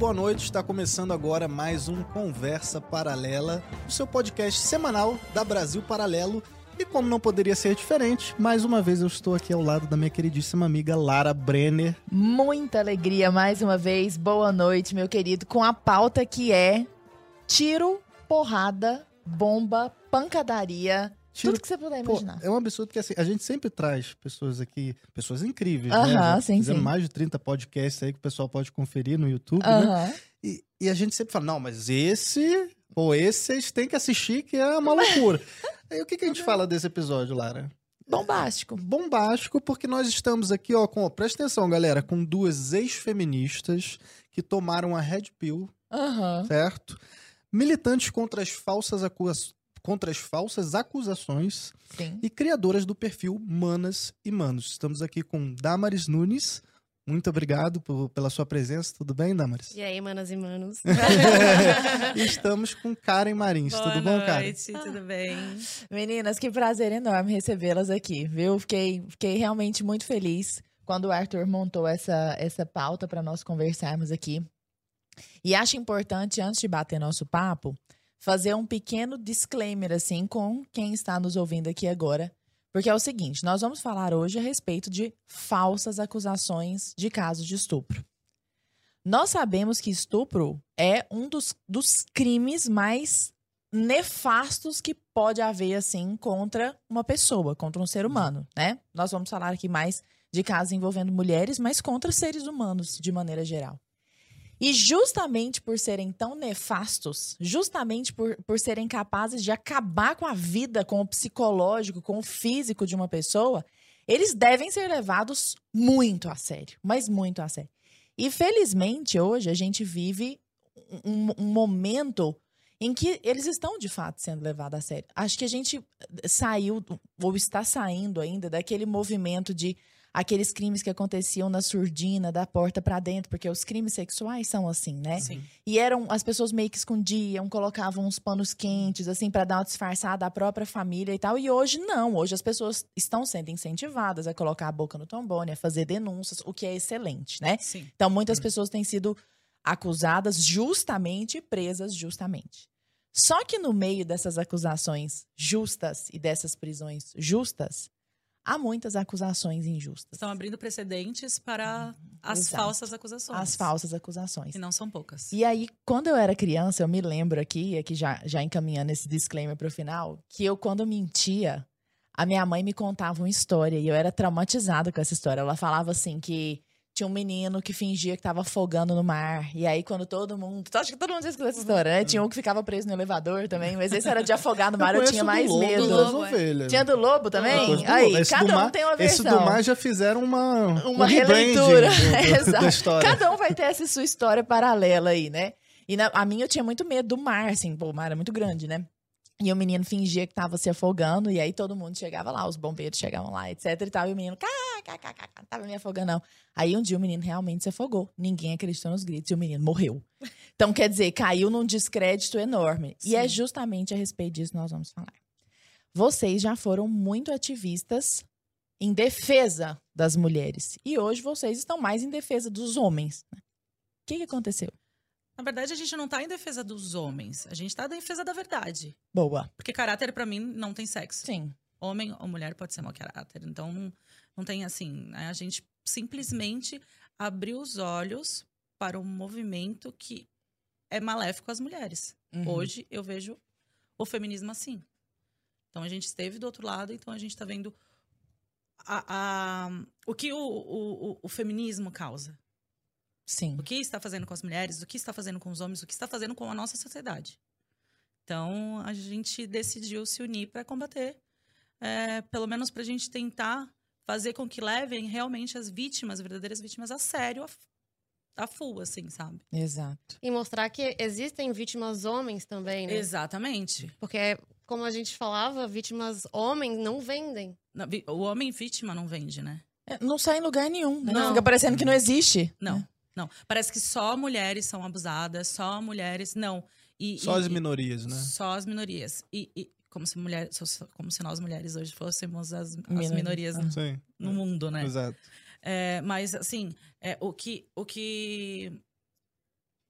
boa noite. Está começando agora mais um Conversa Paralela, o seu podcast semanal da Brasil Paralelo. E como não poderia ser diferente, mais uma vez eu estou aqui ao lado da minha queridíssima amiga Lara Brenner. Muita alegria mais uma vez. Boa noite, meu querido, com a pauta que é tiro, porrada, bomba, pancadaria, Tiro- tudo que você puder Pô, imaginar. é um absurdo porque assim, a gente sempre traz pessoas aqui, pessoas incríveis, Aham, né? Já sim, Fizemos sim. mais de 30 podcasts aí que o pessoal pode conferir no YouTube, né? Aham. E, e a gente sempre fala, não, mas esse, pô, esse vocês têm que assistir que é uma loucura. aí o que, que a gente fala desse episódio, Lara? Bombástico. bombástico, porque nós estamos aqui, ó, com, ó, presta atenção, galera, com duas ex-feministas que tomaram a Red Pill, certo? Militantes contra as falsas, acusa- contra as falsas acusações Sim. e criadoras do perfil Manas e Manos. Estamos aqui com Damaris Nunes. Muito obrigado por- pela sua presença. Tudo bem, Damaris? E aí, manas e manos? estamos com Karen Marins. Boa Tudo bom, Karen? noite, tudo bem? Meninas, que prazer enorme recebê-las aqui, viu? Fiquei, fiquei realmente muito feliz quando o Arthur montou essa, essa pauta para nós conversarmos aqui. E acho importante, antes de bater nosso papo, fazer um pequeno disclaimer, assim, com quem está nos ouvindo aqui agora. Porque é o seguinte: nós vamos falar hoje a respeito de falsas acusações de casos de estupro. Nós sabemos que estupro é um dos, dos crimes mais nefastos que pode haver, assim, contra uma pessoa, contra um ser humano, né? Nós vamos falar aqui mais de casos envolvendo mulheres, mas contra seres humanos, de maneira geral. E justamente por serem tão nefastos, justamente por, por serem capazes de acabar com a vida, com o psicológico, com o físico de uma pessoa, eles devem ser levados muito a sério, mas muito a sério. E felizmente hoje a gente vive um, um momento em que eles estão de fato sendo levados a sério. Acho que a gente saiu, ou está saindo ainda, daquele movimento de aqueles crimes que aconteciam na surdina, da porta pra dentro, porque os crimes sexuais são assim, né? Sim. E eram as pessoas meio que escondiam, colocavam uns panos quentes assim pra dar uma disfarçada à própria família e tal. E hoje não, hoje as pessoas estão sendo incentivadas a colocar a boca no trombone, a fazer denúncias, o que é excelente, né? Sim. Então, muitas pessoas têm sido acusadas justamente e presas justamente. Só que no meio dessas acusações justas e dessas prisões justas, há muitas acusações injustas. Estão abrindo precedentes para as Exato. falsas acusações. As falsas acusações. Que não são poucas. E aí, quando eu era criança, eu me lembro aqui, aqui já, já encaminhando esse disclaimer pro final, que eu, quando mentia, a minha mãe me contava uma história e eu era traumatizada com essa história. Ela falava assim que tinha um menino que fingia que tava afogando no mar. E aí, quando todo mundo. Acho que todo mundo já escutou essa história, né? Tinha um que ficava preso no elevador também, mas esse era de afogar no mar, eu, conheço tinha do mais lobo, medo. das Lobo, é. Tinha do lobo Eu também? do Aí, lobo. Esse cada do um mar- tem uma Esse versão. do mar já fizeram uma, Uma um releitura. do- do- Exato. da história. Cada um vai ter essa sua história paralela aí, né? E na- a minha eu tinha muito medo do mar, assim, pô, o mar é muito grande, né? E o menino fingia que tava se afogando, e aí todo mundo chegava lá, os bombeiros chegavam lá, etc e tal, e o menino, cá, cá, cá, cá, cá, tava me afogando, não. Aí um dia o menino realmente se afogou, ninguém acreditou nos gritos, e o menino morreu. Então, quer dizer, caiu num descrédito enorme. E é Sim. justamente a respeito disso que nós vamos falar. Vocês já foram muito ativistas em defesa das mulheres, e hoje vocês estão mais em defesa dos homens. né? O que, que aconteceu? Na verdade, a gente não tá em defesa dos homens. A gente tá em defesa da verdade. Boa. Porque caráter, pra mim, não tem sexo. Sim. Homem ou mulher pode ser mau caráter. Então, não, tem assim. né? A gente simplesmente abriu os olhos para um movimento que é maléfico às mulheres. Uhum. Hoje eu vejo o feminismo assim. Então a gente esteve do outro lado, então a gente está vendo a- a- o que o- o- o feminismo causa. Sim. O que está fazendo com as mulheres, o que está fazendo com os homens, o que está fazendo com a nossa sociedade. Então a gente decidiu se unir para combater, é, pelo menos para a gente tentar fazer com que levem realmente as vítimas, verdadeiras vítimas, a sério, a, a full, assim, sabe? Exato. E mostrar que existem vítimas homens também, né? Exatamente. Porque, como a gente falava, vítimas homens não vendem. O homem vítima não vende, né? É, Não sai em lugar nenhum, né? Não. Fica parecendo que não existe. Não, né? Não. Parece que só mulheres são abusadas, só mulheres. Não. E, Só e- as minorias, né? Só as minorias. E, e como, se mulher, como se nós mulheres hoje fôssemos as, as Minorias. Ah. Sim. no mundo, né? Exato. É, mas, assim, é, o, que, o que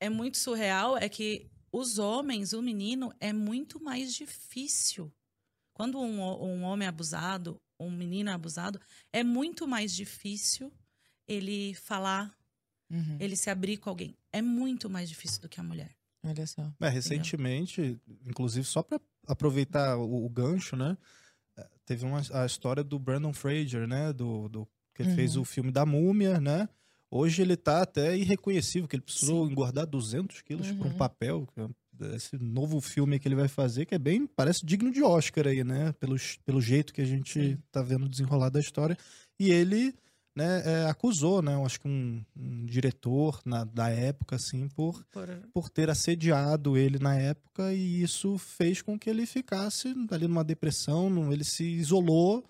é muito surreal é que os homens, o menino, é muito mais difícil. Quando um, um homem é abusado, um menino é abusado, é muito mais difícil ele falar, Uhum. ele se abrir com alguém. É muito mais difícil do que a mulher. Olha só. É, recentemente, inclusive, só para aproveitar o, o gancho, né? eh, Teve uma, a história do Brandon Fraser, né? Do, do, que ele fez Uhum. o filme da Múmia, né? Hoje ele tá até irreconhecível, que ele precisou Sim. engordar 200 quilos por um Uhum. papel. que é Esse novo filme que ele vai fazer, que é bem, parece digno de Oscar aí, né? Pelo, pelo jeito que a gente Sim. tá vendo desenrolar da história. E ele, né, é, acusou, né? Eu acho que um, um diretor na, da época, assim, por Por- por ter assediado ele na época e isso fez com que ele ficasse ali numa depressão, num- ele se isolou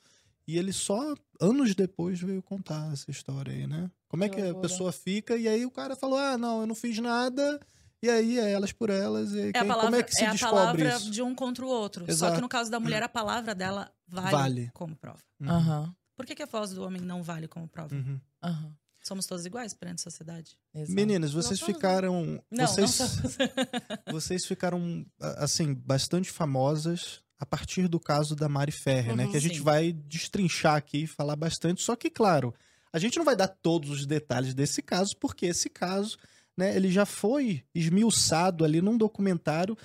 e ele só anos depois veio contar essa história aí, né? Como é Que que a pessoa fica e aí o cara falou: "Ah, não, eu não fiz nada". E aí é elas por elas e É a quem- palavra, como é que se é a descobre palavra isso? de um contra o outro. Só Exato. que no caso da mulher, a palavra dela vale, Vale. como prova. Uhum. Por que, que a voz do homem não vale como prova? uhum. Aham. Somos todos iguais perante a sociedade. Exato. Meninas, vocês somos, não. ficaram Não, vocês não somos. vocês ficaram, assim, bastante famosas a partir do caso da Mari Ferrer, né? Uhum, Que a gente sim. vai destrinchar aqui e falar bastante. Só que, claro, a gente não vai dar todos os detalhes desse caso, porque esse caso, né, ele já foi esmiuçado ali num documentário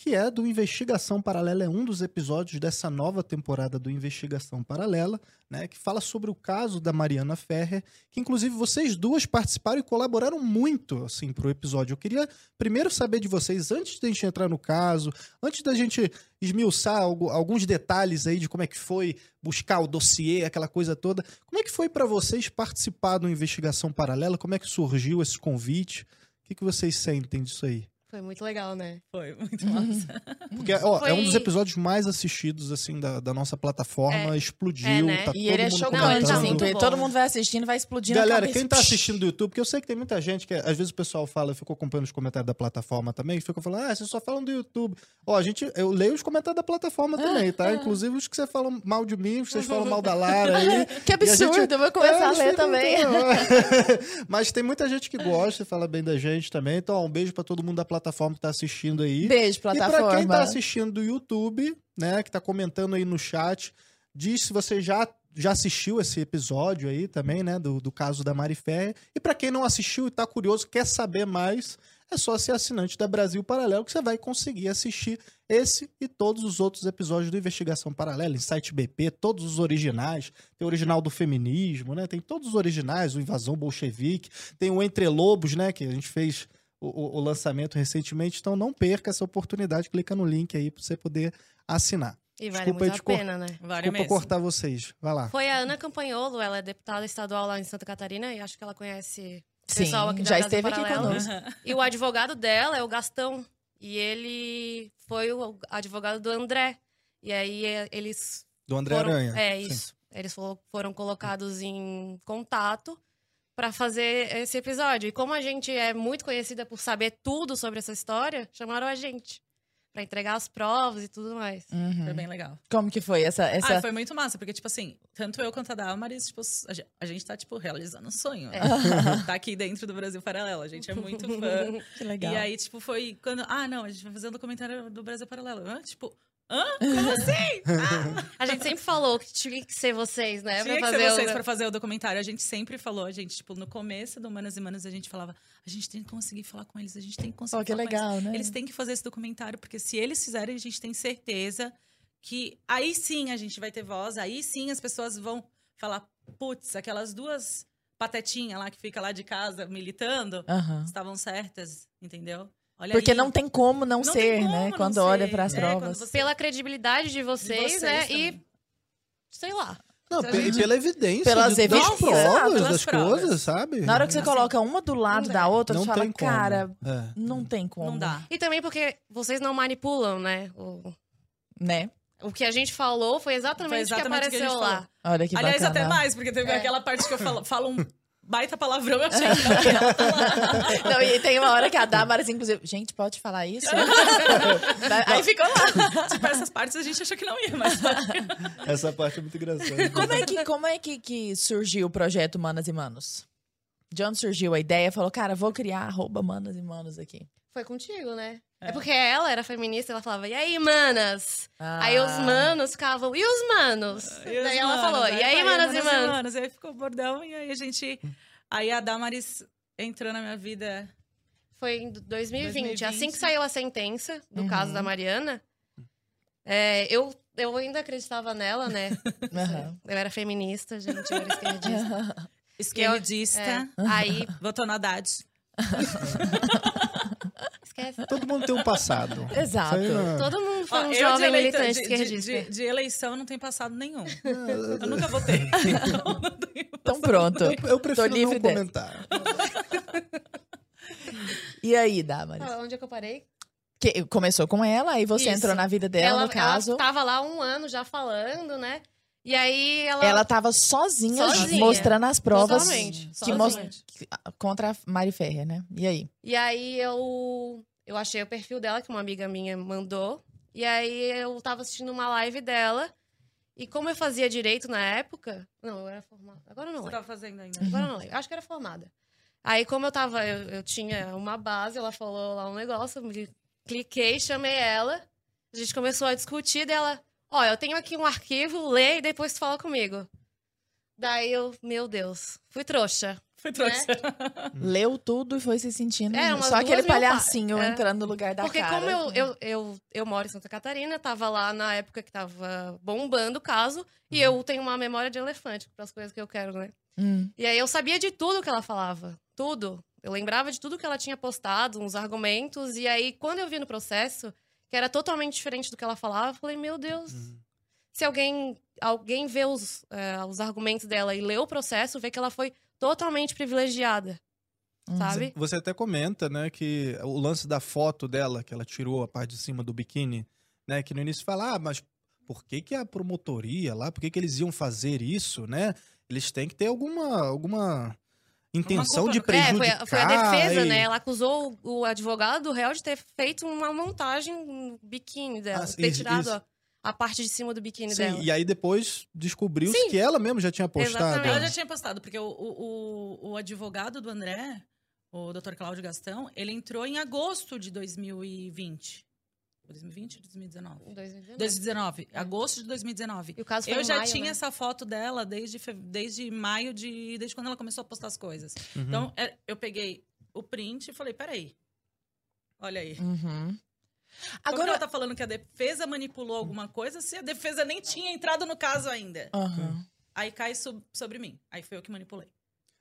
que é do Investigação Paralela, é um dos episódios dessa nova temporada do Investigação Paralela, né, que fala sobre o caso da Mariana Ferrer, que inclusive vocês duas participaram e colaboraram muito, assim, pro episódio. Eu queria primeiro saber de vocês, antes de a gente entrar no caso, antes da gente esmiuçar algu- alguns detalhes aí de como é que foi buscar o dossiê, aquela coisa toda, como é que foi para vocês participar do Investigação Paralela? Como é que surgiu esse convite? O que, que vocês sentem disso aí? Foi muito legal, né? Foi muito Uhum. massa. Porque ó, é um dos Foi- episódios mais assistidos assim da, da nossa plataforma, explodiu, é, né? tá E todo ele é mundo chocante, Não, ele tá assim, muito porque bom. todo mundo vai assistindo, vai explodindo a Galera, cabeça. quem tá assistindo do YouTube, porque eu sei que tem muita gente que às vezes o pessoal fala, eu fico acompanhando os comentários da plataforma também, fica falando, ah, vocês só falam do YouTube. Ó, a gente, eu leio os comentários da plataforma também, tá? Inclusive os que vocês falam mal de mim, os que vocês falam mal da Lara aí. Que absurdo, E a gente- eu vou começar É, a eles ler também. Mas tem muita gente que gosta e fala bem da gente também. Então, ó, um beijo pra todo mundo da plataforma que tá assistindo aí. Beijo, E pra plataforma. quem tá assistindo do YouTube, né, que tá comentando aí no chat, diz se você já, já assistiu esse episódio aí também, né, do, do caso da Mari Ferrer. E pra quem não assistiu e tá curioso, quer saber mais, é só ser assinante da Brasil Paralelo que você vai conseguir assistir esse e todos os outros episódios do Investigação Paralela, Insight BP, todos os originais. Tem o original do feminismo, né? Tem todos os originais, o Invasão Bolchevique, tem o Entre Lobos, né, que a gente fez o, o- lançamento recentemente, então não perca essa oportunidade, clica no link aí pra você poder assinar. E vale Desculpa muito a cor- pena, né? Vale Desculpa mesmo. cortar vocês. Vai lá. Foi a Ana Campanholo, ela é deputada estadual lá em Santa Catarina e acho que ela conhece o Sim, pessoal aqui da já esteve aqui conosco. E o advogado dela é o Gastão. E ele foi o advogado do André. E aí é, eles Do André foram, Aranha. É, Sim. isso. Eles fo- foram colocados em contato pra fazer esse episódio. E como a gente é muito conhecida por saber tudo sobre essa história, chamaram a gente Pra entregar as provas e tudo mais. Uhum. Foi bem legal. Como que foi essa... essa... Ah, foi muito massa, porque, tipo assim, tanto eu quanto a Damaris, tipo, a ge- a gente tá, tipo, realizando um sonho. né? tá aqui dentro do Brasil Paralelo. A gente é muito fã. Que legal. E aí, tipo, foi quando. Ah, não, a gente vai fazer um documentário do Brasil Paralelo. Hã? Tipo, hã? Como assim? Ah, A gente sempre falou que tinha que ser vocês, né? tinha que pra ser fazer vocês o... pra fazer o documentário. A gente sempre falou, a gente, tipo, no começo do Manas e Manas, a gente falava, a gente tem que conseguir falar com eles, a gente tem que conseguir Pô, que falar com eles. legal, né? Eles têm que fazer esse documentário, porque se eles fizerem, a gente tem certeza que aí sim a gente vai ter voz, aí sim as pessoas vão falar, putz, aquelas duas patetinhas lá que fica lá de casa militando, estavam certas, entendeu? Olha Porque ali. não tem como não, Não ser, como né? não Quando ser. olha para as É, quando provas. você- Pela credibilidade de vocês, vocês né? também. E sei lá. Não, e pela evidência Pelas de- das evidências, provas, das provas. coisas, sabe? Na hora que você Assim, coloca uma do lado da outra, não você fala, cara, É. não tem como. Não dá. E também porque vocês não manipulam, né? O, Né? o que a gente falou foi exatamente, o que que apareceu gente lá. Olha que Aliás, bacana. até mais, porque teve É. aquela parte que eu falo, falo um baita palavrão, eu achei que não e tem uma hora que a Damaris, inclusive, gente, pode falar isso? Aí ficou lá. tipo, essas partes a gente achou que não ia, mas Essa parte é muito engraçada. Como é que, como é que, que surgiu o projeto Manas e Manos? De onde surgiu a ideia? Falou, cara, vou criar arroba manas e manos aqui. Foi contigo, né? É. É. porque ela era feminista, ela falava, e aí, manas? Aí os Ah. manos ficavam, e os manos? E os Daí ela manos, falou, e aí, manas e manos? E aí ficou bordão, e aí a gente... Aí a Damaris entrou na minha vida... Foi em 2020. Assim 2020. que saiu a sentença do Uhum. caso da Mariana, é, eu, eu ainda acreditava nela, né? Aham. Eu era feminista, gente, eu era esquerdista. Esquerdista, É, aí, votou na Haddad. esquece. Todo mundo tem um passado. Exato. Não- Todo mundo foi Ó, um de jovem eleita- militante de- de- esquerdista. De, de eleição não tem passado nenhum. Eu nunca votei. Então, não tenho Então pronto. Eu, eu prefiro livre não comentar. E aí, Damaris? Ah, Onde é que eu parei? Que começou com ela, aí você Isso. entrou na vida dela, no caso. Ela tava lá um ano já falando, né? E aí ela. Ela tava sozinha, Sozinha. mostrando as provas Totalmente. que sozinha. mostra contra a Mari Ferrer, né? E aí? E aí eu, eu achei o perfil dela, que uma amiga minha mandou. E aí eu tava assistindo uma live dela. E como eu fazia direito na época. Não, eu era formada. Agora eu não Você tava fazendo ainda. Agora eu não lembro. Acho que era formada. Aí, como eu tava, eu, eu tinha uma base, ela falou lá um negócio, eu me cliquei, chamei ela. A gente começou a discutir dela. Ó, eu tenho aqui um arquivo, lê e depois tu fala comigo. Daí eu, meu Deus, fui trouxa. Foi trouxa. Leu tudo e foi se sentindo. É, umas só aquele palhacinho pa- é. entrando no lugar da Porque cara. como eu, eu, eu, eu moro em Santa Catarina, tava lá na época que tava bombando o caso, e eu tenho uma memória de elefante para as coisas que eu quero, né? Hum. E aí eu sabia de tudo que ela falava. Tudo. Eu lembrava de tudo que ela tinha postado, uns argumentos. E aí, quando eu vi no processo, que era totalmente diferente do que ela falava, eu falei, meu Deus. Se alguém, alguém vê os, é, os argumentos dela e lê o processo, vê que ela foi totalmente privilegiada, Hum. sabe? Você até comenta, né, que o lance da foto dela, que ela tirou a parte de cima do biquíni, né, que no início fala, ah, mas por que que a promotoria lá, por que que eles iam fazer isso, né? Eles têm que ter alguma, alguma intenção culpa de no- É, prejudicar. foi, a- foi a defesa, e- né? Ela acusou o, o advogado do réu de ter feito uma montagem no biquíni dela. Ah, ter isso, tirado isso. a, a parte de cima do biquíni Sim, dela. e aí depois descobriu-se Sim. que ela mesmo já tinha postado. Exatamente. Ela já tinha postado, porque o, o, o, o advogado do André, o Dr. Cláudio Gastão, ele entrou em agosto de 2020. 2020 ou 2019? Em 2019. 2019. Agosto de 2019. E o caso foi Eu em já maio, tinha né? essa foto dela desde, desde maio, de, desde quando ela começou a postar as coisas. Uhum. Então, é, eu peguei o print e falei, peraí. Olha aí. Uhum. Como Agora. ela tá falando que a defesa manipulou alguma coisa se a defesa nem tinha entrado no caso ainda? Aham. Aí cai sob- sobre mim. Aí foi eu que manipulei.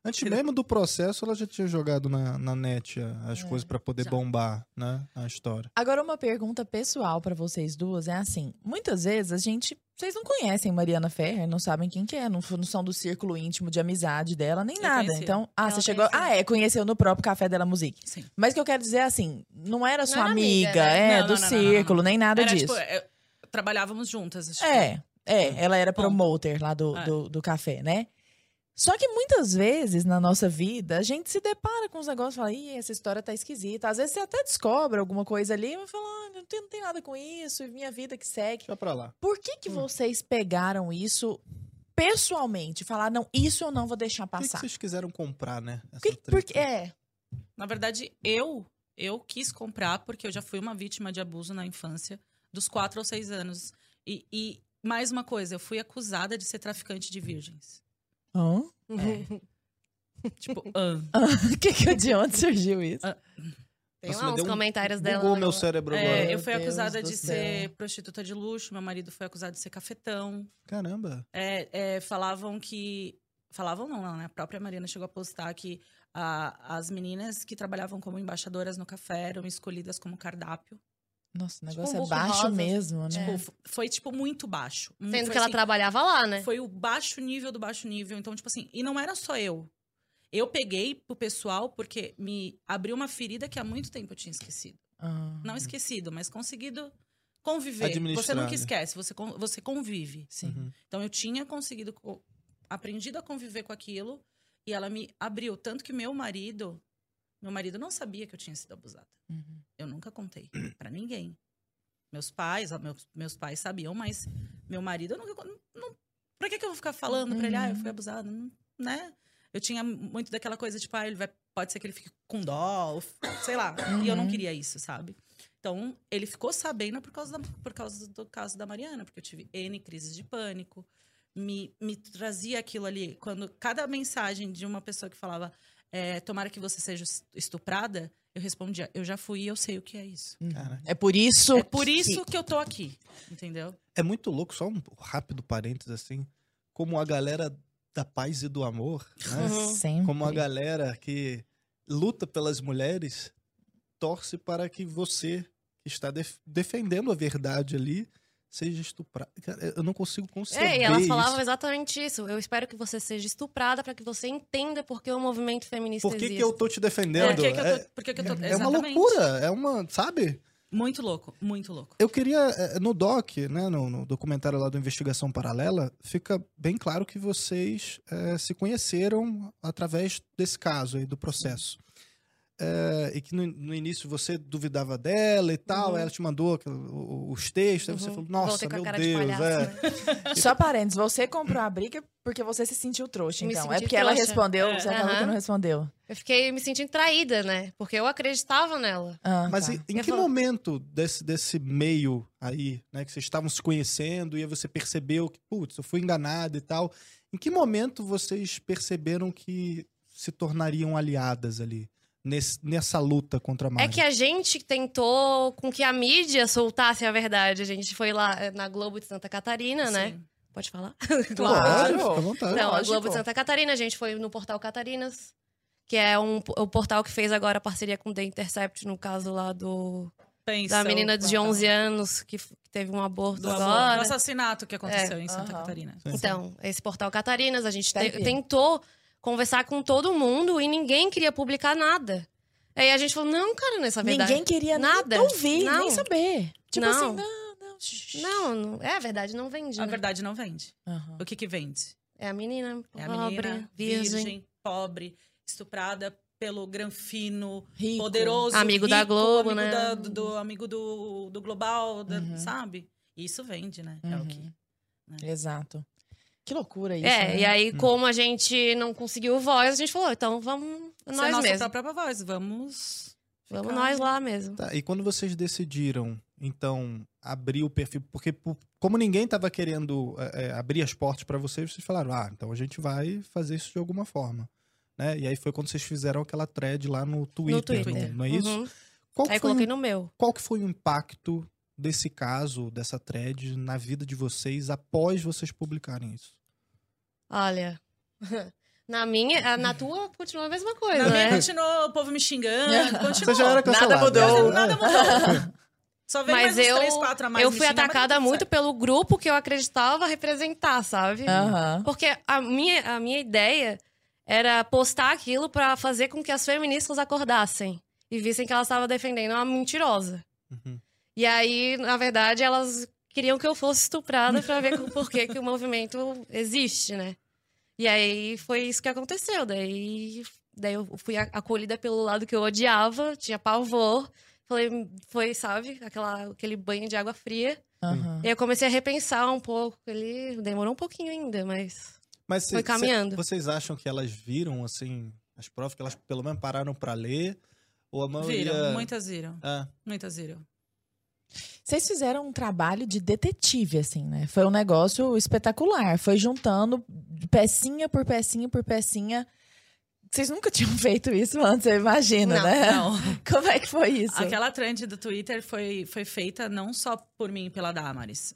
Antes mesmo do processo, ela já tinha jogado na, na net as É, coisas pra poder já. bombar, né, a história. Agora, uma pergunta pessoal pra vocês duas é assim: muitas vezes a gente. Vocês não conhecem Mariana Ferrer, não sabem quem que é, não, não são do círculo íntimo de amizade dela, nem Eu nada. conhecia. Então, ah, Ela você chegou. conhecia. Ah, é, conheceu no próprio Café dela Musique. Sim. Mas o que eu quero dizer é assim: não era sua era amiga, amiga, né? é, Não, do não, não, não, não, círculo, nem nada Era, disso. tipo, eu- trabalhávamos juntas. tipo, É, é, ela era promoter lá do, É. do, do café, né? Só que muitas vezes na nossa vida a gente se depara com os negócios e fala, ih, essa história tá esquisita. Às vezes você até descobre alguma coisa ali e fala, ah, não tem, não tem nada com isso, e minha vida que segue. Deixa pra lá. Por que, que vocês pegaram isso pessoalmente? Falar, não, isso eu não vou deixar Por que, que passar. vocês quiseram comprar, né? Essa Que- porque, é, Na verdade, eu eu quis comprar porque eu já fui uma vítima de abuso na infância, dos quatro ou seis anos. E, e mais uma coisa, eu fui acusada de ser traficante de virgens. Hã? Tipo, ah. que que, de onde surgiu isso? Tem Nossa, lá uns um- comentários dela. Bugou meu cérebro É, agora. eu fui Deus acusada de céu. ser prostituta de luxo, meu marido foi acusado de ser cafetão. Caramba. É, é, falavam que. Falavam não, não, né? A própria Mariana chegou a postar que a- as meninas que trabalhavam como embaixadoras no café eram escolhidas como cardápio. Nossa, o Tipo negócio um é baixo rosa. mesmo, né? Tipo, foi, tipo, muito baixo. Hum, Sendo foi que ela assim, trabalhava lá, né? Foi o baixo nível do baixo nível. Então, tipo assim, e não era só eu. Eu peguei pro pessoal porque me abriu uma ferida que há muito tempo eu tinha esquecido. Ah, Não esquecido, mas conseguido conviver. Administrar, Você né? nunca esquece, você, você convive. sim. Uhum. Então eu tinha conseguido, co- aprendido a conviver com aquilo e ela me abriu. Tanto que meu marido, meu marido não sabia que eu tinha sido abusada. Uhum. Eu nunca contei pra ninguém. Meus pais, meus, meus pais sabiam, mas meu marido eu nunca. con- Não, pra que, que eu vou ficar falando pra ele, ah, eu fui abusada? Não, né? eu tinha muito daquela coisa, tipo, ah, ele vai, pode ser que ele fique com dó, ou, sei lá. E eu não Uhum. queria isso, sabe? Então, ele ficou sabendo por causa, da- por causa do caso da Mariana, porque eu tive N crises de pânico. Me, me trazia aquilo ali. Quando cada mensagem de uma pessoa que falava, é, tomara que você seja estuprada, eu respondia, eu já fui e eu sei o que é isso. Cara, É por isso. É por isso que eu tô aqui, entendeu? é muito louco, só um rápido parênteses assim, como a galera da paz e do amor, né? Uhum. Sempre. Como a galera que luta pelas mulheres torce para que você que está def- defendendo a verdade ali seja estuprado. Cara, eu não consigo conceber É, e elas isso. falavam exatamente isso. Eu espero que você seja estuprada para que você entenda por que o movimento feminista Por que, existe. que eu tô te defendendo? Por que, que eu é, tô, por que que eu tô- é uma Exatamente. loucura, é uma, sabe? Muito louco, muito louco. Eu queria, eh, no doc, né, no, no documentário lá do Investigação Paralela, fica bem claro que vocês eh, se conheceram através desse caso aí, do processo. Eh, e que no, no início você duvidava dela e tal, Uhum. ela te mandou o- os textos, aí você Uhum. falou, nossa, meu cara de Deus, palhaço, é. né? Só parênteses, você comprou a briga porque você se sentiu trouxa, Me então. É porque ela trouxa. respondeu, É. você acabou que não respondeu. Eu fiquei me sentindo traída, né? Porque eu acreditava nela. Ah, Mas tá. em, em que falo- momento desse, desse meio aí, né, que vocês estavam se conhecendo e aí você percebeu que, putz, eu fui enganado e tal, em que momento vocês perceberam que se tornariam aliadas ali, nesse- nessa luta contra a Mari? É que a gente tentou com que a mídia soltasse a verdade. A gente foi lá na Globo de Santa Catarina, né? Sim. Pode falar? Claro, Claro. fica à vontade. Não, a. Globo de Santa Catarina, a gente foi no portal Catarinas, que é um, o portal que fez agora a parceria com o The Intercept, no caso lá do Pensa da menina de portal. 11 anos que que teve um aborto do, agora. do assassinato que aconteceu em Santa Aham. Catarina. Sim. Então, esse portal Catarinas, a gente te- tentou conversar com todo mundo e ninguém queria publicar nada. Aí a gente falou, não, cara, nessa verdade. Ninguém queria Nada. ouvir, Não. nem saber. Tipo Não. assim, não, não. Não, não, é a verdade, não vende. A né? verdade não vende. Aham. O que que vende? É a menina É a pobre, menina virgem. virgem, pobre, estuprada pelo granfino, Rico. poderoso, Amigo da rico, Globo, amigo né? da- do, do- amigo do, do global, da- Uhum. sabe? Isso vende, né? É o que. Uhum. Exato. Que loucura isso, É, né? e aí, Hum. como a gente não conseguiu voz, a gente falou, então vamos Ser nós nossa mesmos. própria voz. Vamos. Vamos ficar- nós lá mesmo. Tá, e quando vocês decidiram, então, abrir o perfil, porque como ninguém estava querendo é, é, abrir as portas para vocês, vocês falaram, ah, então a gente vai fazer isso de alguma forma. Né? E aí foi quando vocês fizeram aquela thread lá no Twitter, no Twitter. não, não é isso? Uhum. Qual, que Aí foi, coloquei no meu. qual que foi o impacto desse caso, dessa thread, na vida de vocês após vocês publicarem isso? Olha, na minha, na tua continua a mesma coisa, Na minha né? continuou o povo me xingando, continuou. Você já era cancelado. Nada mudou. Nada mudou. Só veio Mas mais uns eu, três, quatro a mais eu fui xingar, atacada muito certo. pelo grupo que eu acreditava representar, sabe? Aham. Porque a minha, a minha ideia era postar aquilo pra fazer com que as feministas acordassem e vissem que elas estavam defendendo uma mentirosa. Uhum. E aí, na verdade, elas queriam que eu fosse estuprada pra ver por que, que o movimento existe, né? E aí foi isso que aconteceu. Daí, daí eu fui acolhida pelo lado que eu odiava, tinha pavor. Falei, foi, sabe, aquela, aquele banho de água fria. Aham. E aí eu comecei a repensar um pouco. Ele demorou um pouquinho ainda, mas. Mas cê- Foi caminhando. cê- vocês acham que elas viram, assim, as provas, que elas pelo menos pararam para ler? Ou a maioria... Viram, muitas viram. Ah, Muitas viram. Vocês fizeram um trabalho de detetive, assim, né? Foi um negócio espetacular. Foi juntando pecinha por pecinha por pecinha. Vocês nunca tinham feito isso antes, eu imagino, Não, né? Não. Como é que foi isso? Aquela trend do Twitter foi, foi feita não só por mim e pela Damaris.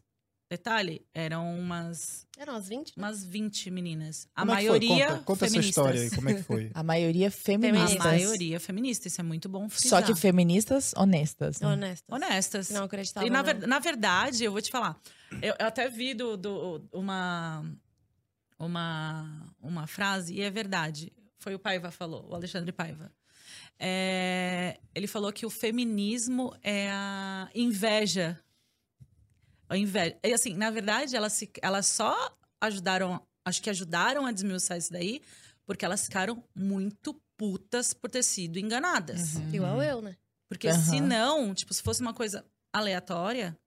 Detalhe, eram umas, Eram as 20? umas 20 meninas. A como é maioria Conta, conta essa feministas. história aí, como é que foi? A maioria A feministas. maioria feminista, isso é muito bom Só frisar. que feministas honestas. né? Honestas. Honestas. Não acreditava. E na, ver- na verdade, eu vou te falar, eu, eu até vi do, do- uma, uma, uma frase, e é verdade. Foi o Paiva falou, o Alexandre Paiva. É, ele falou que o feminismo é a inveja. A inveja. E assim, na verdade, elas, se, elas só ajudaram, acho que ajudaram a desmiuçar isso daí, porque elas ficaram muito putas por ter sido enganadas. Uhum. Igual eu, né? Porque Aham. se não, tipo, se fosse uma coisa aleatória,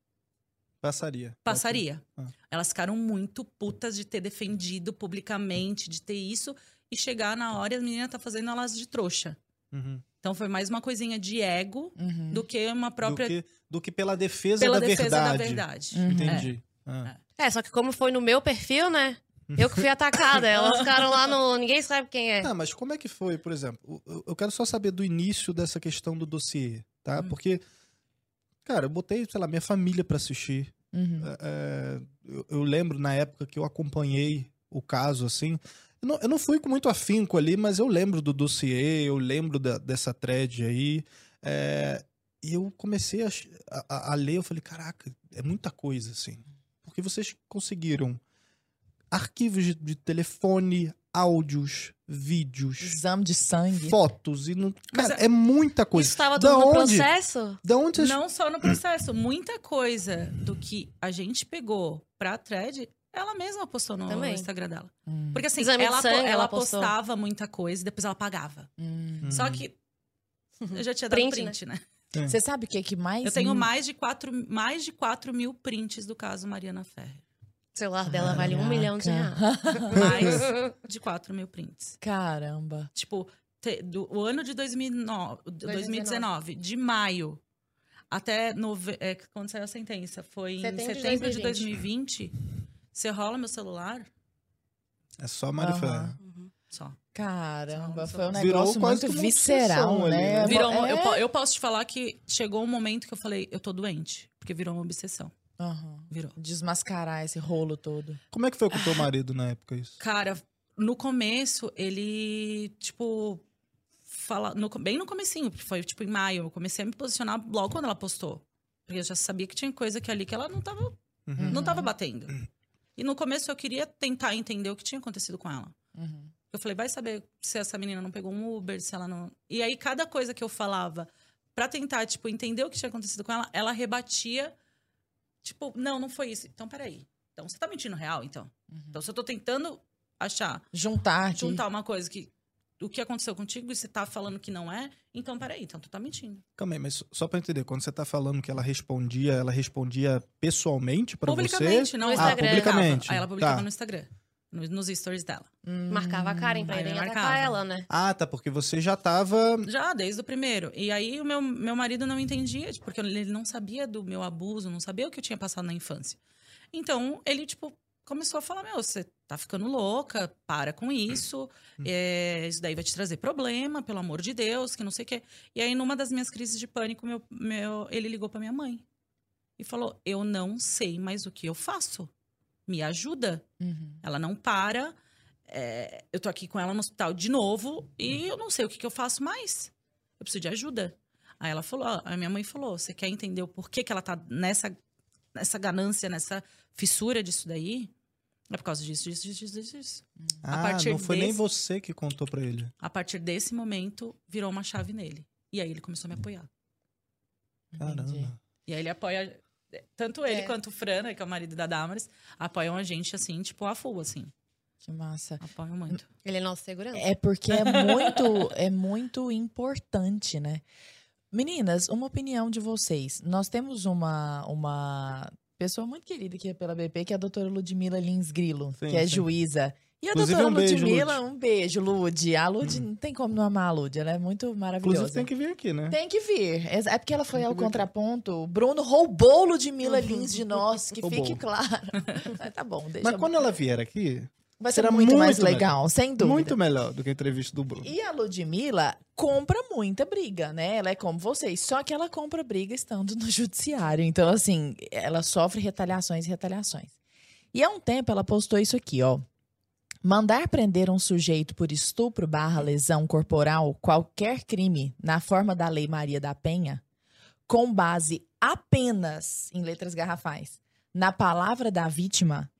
Passaria. passaria. Ah. Elas ficaram muito putas de ter defendido publicamente, de ter isso, e chegar na hora e a menina tá fazendo elas de trouxa. Uhum. Então foi mais uma coisinha de ego Uhum. do que uma própria Do, que, do que pela defesa, pela da, defesa verdade. da verdade. Uhum. Entendi. Ah. É, só que como foi no meu perfil, né? Eu que fui atacada. Elas ficaram lá no. Ninguém sabe quem é. Ah, mas como é que foi, por exemplo? Eu- quero só saber do início dessa questão do dossiê, tá? Hum. Porque, cara, eu botei, sei lá, minha família pra assistir. Uhum. É, eu, eu lembro na época que eu acompanhei o caso, assim. Eu não, eu não fui com muito afinco ali, mas eu lembro do dossiê, eu lembro da- dessa thread aí. é, e eu comecei a, a- a- ler, eu falei, caraca, é muita coisa, assim. Porque vocês conseguiram arquivos de, de telefone, áudios, vídeos, Exame de sangue. fotos, e não, cara, é muita coisa. Isso tava Da tudo no onde? processo? Da onde vocês Não só no processo, muita coisa do que a gente pegou pra thread, ela mesma postou no Também. Instagram dela. Hum, Porque assim, Exame ela, sangue, ela postou. postava muita coisa e depois ela apagava. hum. Só que eu já tinha dado Print, print, né? Você sabe o que que mais... Eu tenho mais de, quatro, mais de 4 mil prints do caso Mariana Ferrer. O celular dela vale um milhão de reais. Mais de 4 mil prints. Caramba. Tipo, te- do, o ano de 2009, 2019, de maio até nove, é, quando saiu a sentença, foi em Setembro de setembro de 2020. 2020. Você rola meu celular? É só Aham. Ferrer. Só. Caramba, Só- foi um negócio quase muito que uma visceral, obsessão ali, né? né? Virou, um- É. eu, eu posso te falar que chegou um momento que eu falei, eu tô doente. Porque virou uma obsessão. Aham. Virou. Desmascarar esse rolo todo. Como é que foi com o teu marido na época isso? Cara, no começo, ele, tipo, fala, no, bem no comecinho, porque foi tipo em maio, eu comecei a me posicionar logo quando ela postou. Porque eu já sabia que tinha coisa que ali que ela não tava, Uhum. não tava batendo. E no começo eu queria tentar entender o que tinha acontecido com ela. Uhum. Eu falei, vai saber se essa menina não pegou um Uber, se ela não. E aí, cada coisa que eu falava pra tentar, tipo, entender o que tinha acontecido com ela, ela rebatia, tipo, não, não foi isso. Então, peraí. Então, você tá mentindo real, então? Então, se eu tô tentando achar, Juntar aqui. juntar uma coisa que. O que aconteceu contigo e você tá falando que não é, então peraí, então tu tá mentindo. Calma aí, mas só- pra entender, quando você tá falando que ela respondia, ela respondia pessoalmente pra você? publicamente, não No ela Instagram. publicamente. Aí ela publicava Tá. no Instagram, no- nos stories dela. Hum. Marcava a Karen pra irem atacar marcava. ela, né? Ah, tá, porque você já tava... Já, desde o primeiro. E aí o meu, meu marido não entendia, porque ele não sabia do meu abuso, não sabia o que eu tinha passado na infância. Então, ele, tipo, começou a falar, meu, você tá ficando louca, para com isso, é, isso daí vai te trazer problema, pelo amor de Deus, que não sei o quê. E aí, numa das minhas crises de pânico, meu, meu, ele ligou pra minha mãe e falou, eu não sei mais o que eu faço, me ajuda. Uhum. Ela não para. é, eu tô aqui com ela no hospital de novo e eu não sei o que, que eu faço mais. Eu preciso de ajuda. Aí ela falou, a minha mãe falou, você quer entender o porquê que ela tá nessa, nessa ganância, nessa fissura disso daí? É por causa disso, disso, disso, disso, disso. Ah, partir não foi nem desse- você que contou pra ele. A partir desse momento, virou uma chave nele. E aí ele começou a me apoiar. Entendi. Caramba. E aí ele apoia... Tanto ele É. quanto o Fran, que é o marido da Damaris, apoiam a gente, assim, tipo, a full, assim. Que massa. Apoiam muito. Ele é nosso segurança. É porque é muito, é muito importante, né? Meninas, uma opinião de vocês. Nós temos uma, uma pessoa muito querida aqui pela BP, que é a doutora Ludmila Lins Grilo, Sim, que é sim. juíza. E a Inclusive, doutora um beijo, Ludmila, Lud. um beijo, Lud. A Lud, não tem como não amar a Lud, ela é muito maravilhosa. Inclusive tem que vir aqui, né? Tem que vir. É é porque ela foi ao contraponto. O Bruno roubou Ludmilla Lins de nós, que Roubou. fique claro. Mas tá bom, deixa. Mas quando ela vier aqui, Vai ser será muito, mais muito legal, sem dúvida. muito melhor do que a entrevista do Bruno. E a Ludmilla compra muita briga, né? Ela é como vocês, só que ela compra briga estando no judiciário. Então, assim, ela sofre retaliações e retaliações. E há um tempo ela postou isso aqui, ó. Mandar prender um sujeito por estupro barra lesão corporal, qualquer crime, na forma da Lei Maria da Penha, com base apenas, em letras garrafais, na palavra da vítima,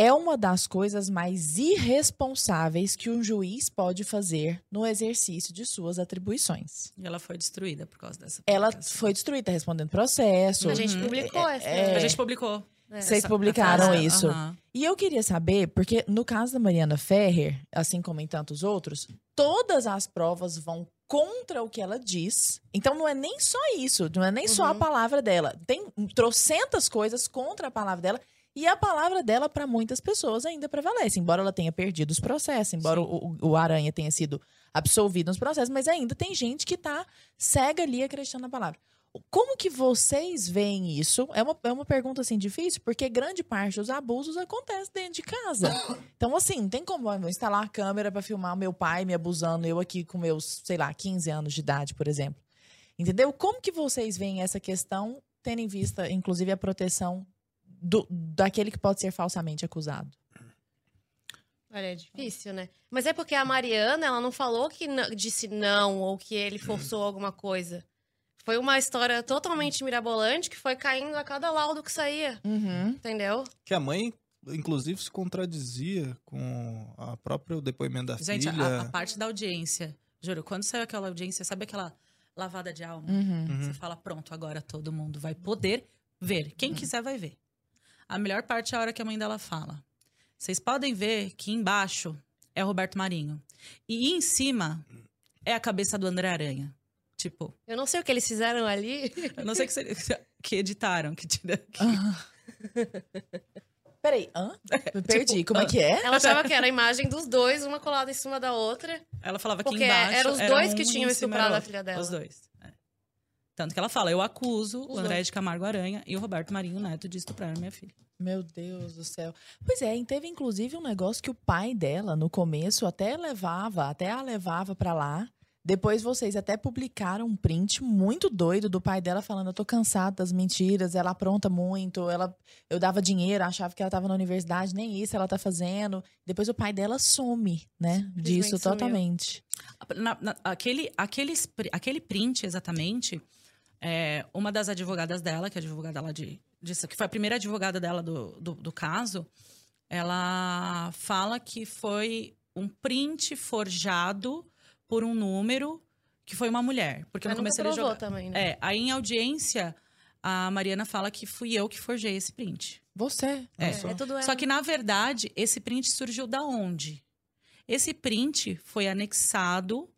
é uma das coisas mais irresponsáveis que um juiz pode fazer no exercício de suas atribuições. E ela foi destruída por causa dessa Ela publicação. foi destruída, respondendo processo. A gente Uhum. publicou essa. é, A gente publicou. É. Vocês essa- publicaram essa- isso. aham. E eu queria saber, porque no caso da Mariana Ferrer, assim como em tantos outros, todas as provas vão contra o que ela diz. Então não é nem só isso, não é nem só a Uhum. palavra dela. Tem trocentas coisas contra a palavra dela E a palavra dela, para muitas pessoas, ainda prevalece. Embora ela tenha perdido os processos, embora o, o, Aranha tenha sido absolvido nos processos, mas ainda tem gente que tá cega ali acreditando na palavra. Como que vocês veem isso? É uma, é uma pergunta assim difícil, porque grande parte dos abusos acontece dentro de casa. Então, assim, não tem como eu instalar a câmera para filmar meu pai me abusando, eu aqui com meus, sei lá, 15 anos de idade, por exemplo. Entendeu? Como que vocês veem essa questão, tendo em vista, inclusive, a proteção do, daquele que pode ser falsamente acusado? Olha, é difícil, né? Mas é porque a Mariana, ela não falou que disse não ou que ele forçou alguma coisa. Foi uma história totalmente mirabolante que foi caindo a cada laudo que saía. Uhum. Entendeu? Que a mãe, inclusive, se contradizia com a própria depoimento da Gente, filha. A, a parte da audiência. Juro, quando saiu aquela audiência, sabe aquela lavada de alma? Uhum. Você fala, pronto, agora todo mundo vai poder ver. Quem uhum. quiser vai ver. A melhor parte é a hora que a mãe dela fala. Vocês podem ver que embaixo é Roberto Marinho. E em cima é a cabeça do André Aranha. Tipo. Eu não sei o que eles fizeram ali. Eu não sei que, que editaram, que tiraram. Que... Peraí, hã? Me perdi. Tipo, Como é que é? Ela achava que era a imagem dos dois, uma colada em cima da outra. Ela falava que embaixo. Eram os era dois um que tinham estuprado a filha dela. Os dois. Tanto que ela fala: eu acuso o André de Camargo Aranha e o Roberto Marinho Neto de estuprar minha filha. Meu Deus do céu. Pois é, teve inclusive um negócio que o pai dela, no começo, até levava, até a levava para lá depois vocês até publicaram um print muito doido do pai dela falando: eu tô cansada das mentiras, ela apronta muito, ela eu dava dinheiro, achava que ela tava na universidade, nem isso ela tá fazendo. Depois o pai dela some, né? Disso totalmente. Na, na, aquele, aquele, aquele print, exatamente, é, uma das advogadas dela, que é advogada lá de, de. que foi a primeira advogada dela do, do, do caso, ela fala que foi um print forjado por um número que foi uma mulher. Porque Mas no começo ele jogou. também, né? É, aí em audiência, a Mariana fala que fui eu que forjei esse print. Você? É, é tudo ela. Só que, na verdade, esse print surgiu da onde? Esse print foi anexado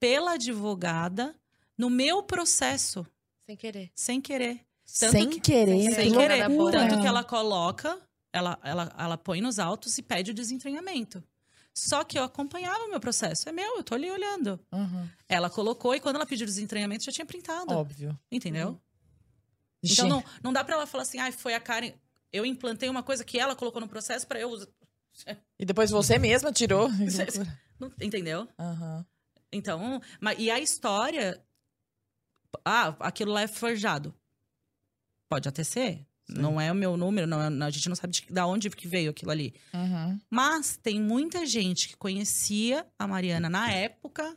pela advogada no meu processo. Sem querer. Sem querer. Tanto sem que, querer. Sem querer. Tanto que ela coloca, ela, ela, ela põe nos autos e pede o desentranhamento. Só que eu acompanhava o meu processo. É meu, eu tô ali olhando. Uhum. Ela colocou e quando ela pediu desentranhamento, já tinha printado. Óbvio. Entendeu? Uhum. Então não, não dá para ela falar assim, ah, foi a Karen. Eu implantei uma coisa que ela colocou no processo para eu. E depois você mesma tirou. Entendeu? Uhum. Então, mas, e a história. Ah, aquilo lá é forjado. Pode até ser. Sim. Não é o meu número, não, é, a gente não sabe de, de onde que veio aquilo ali. Uhum. Mas tem muita gente que conhecia a Mariana na época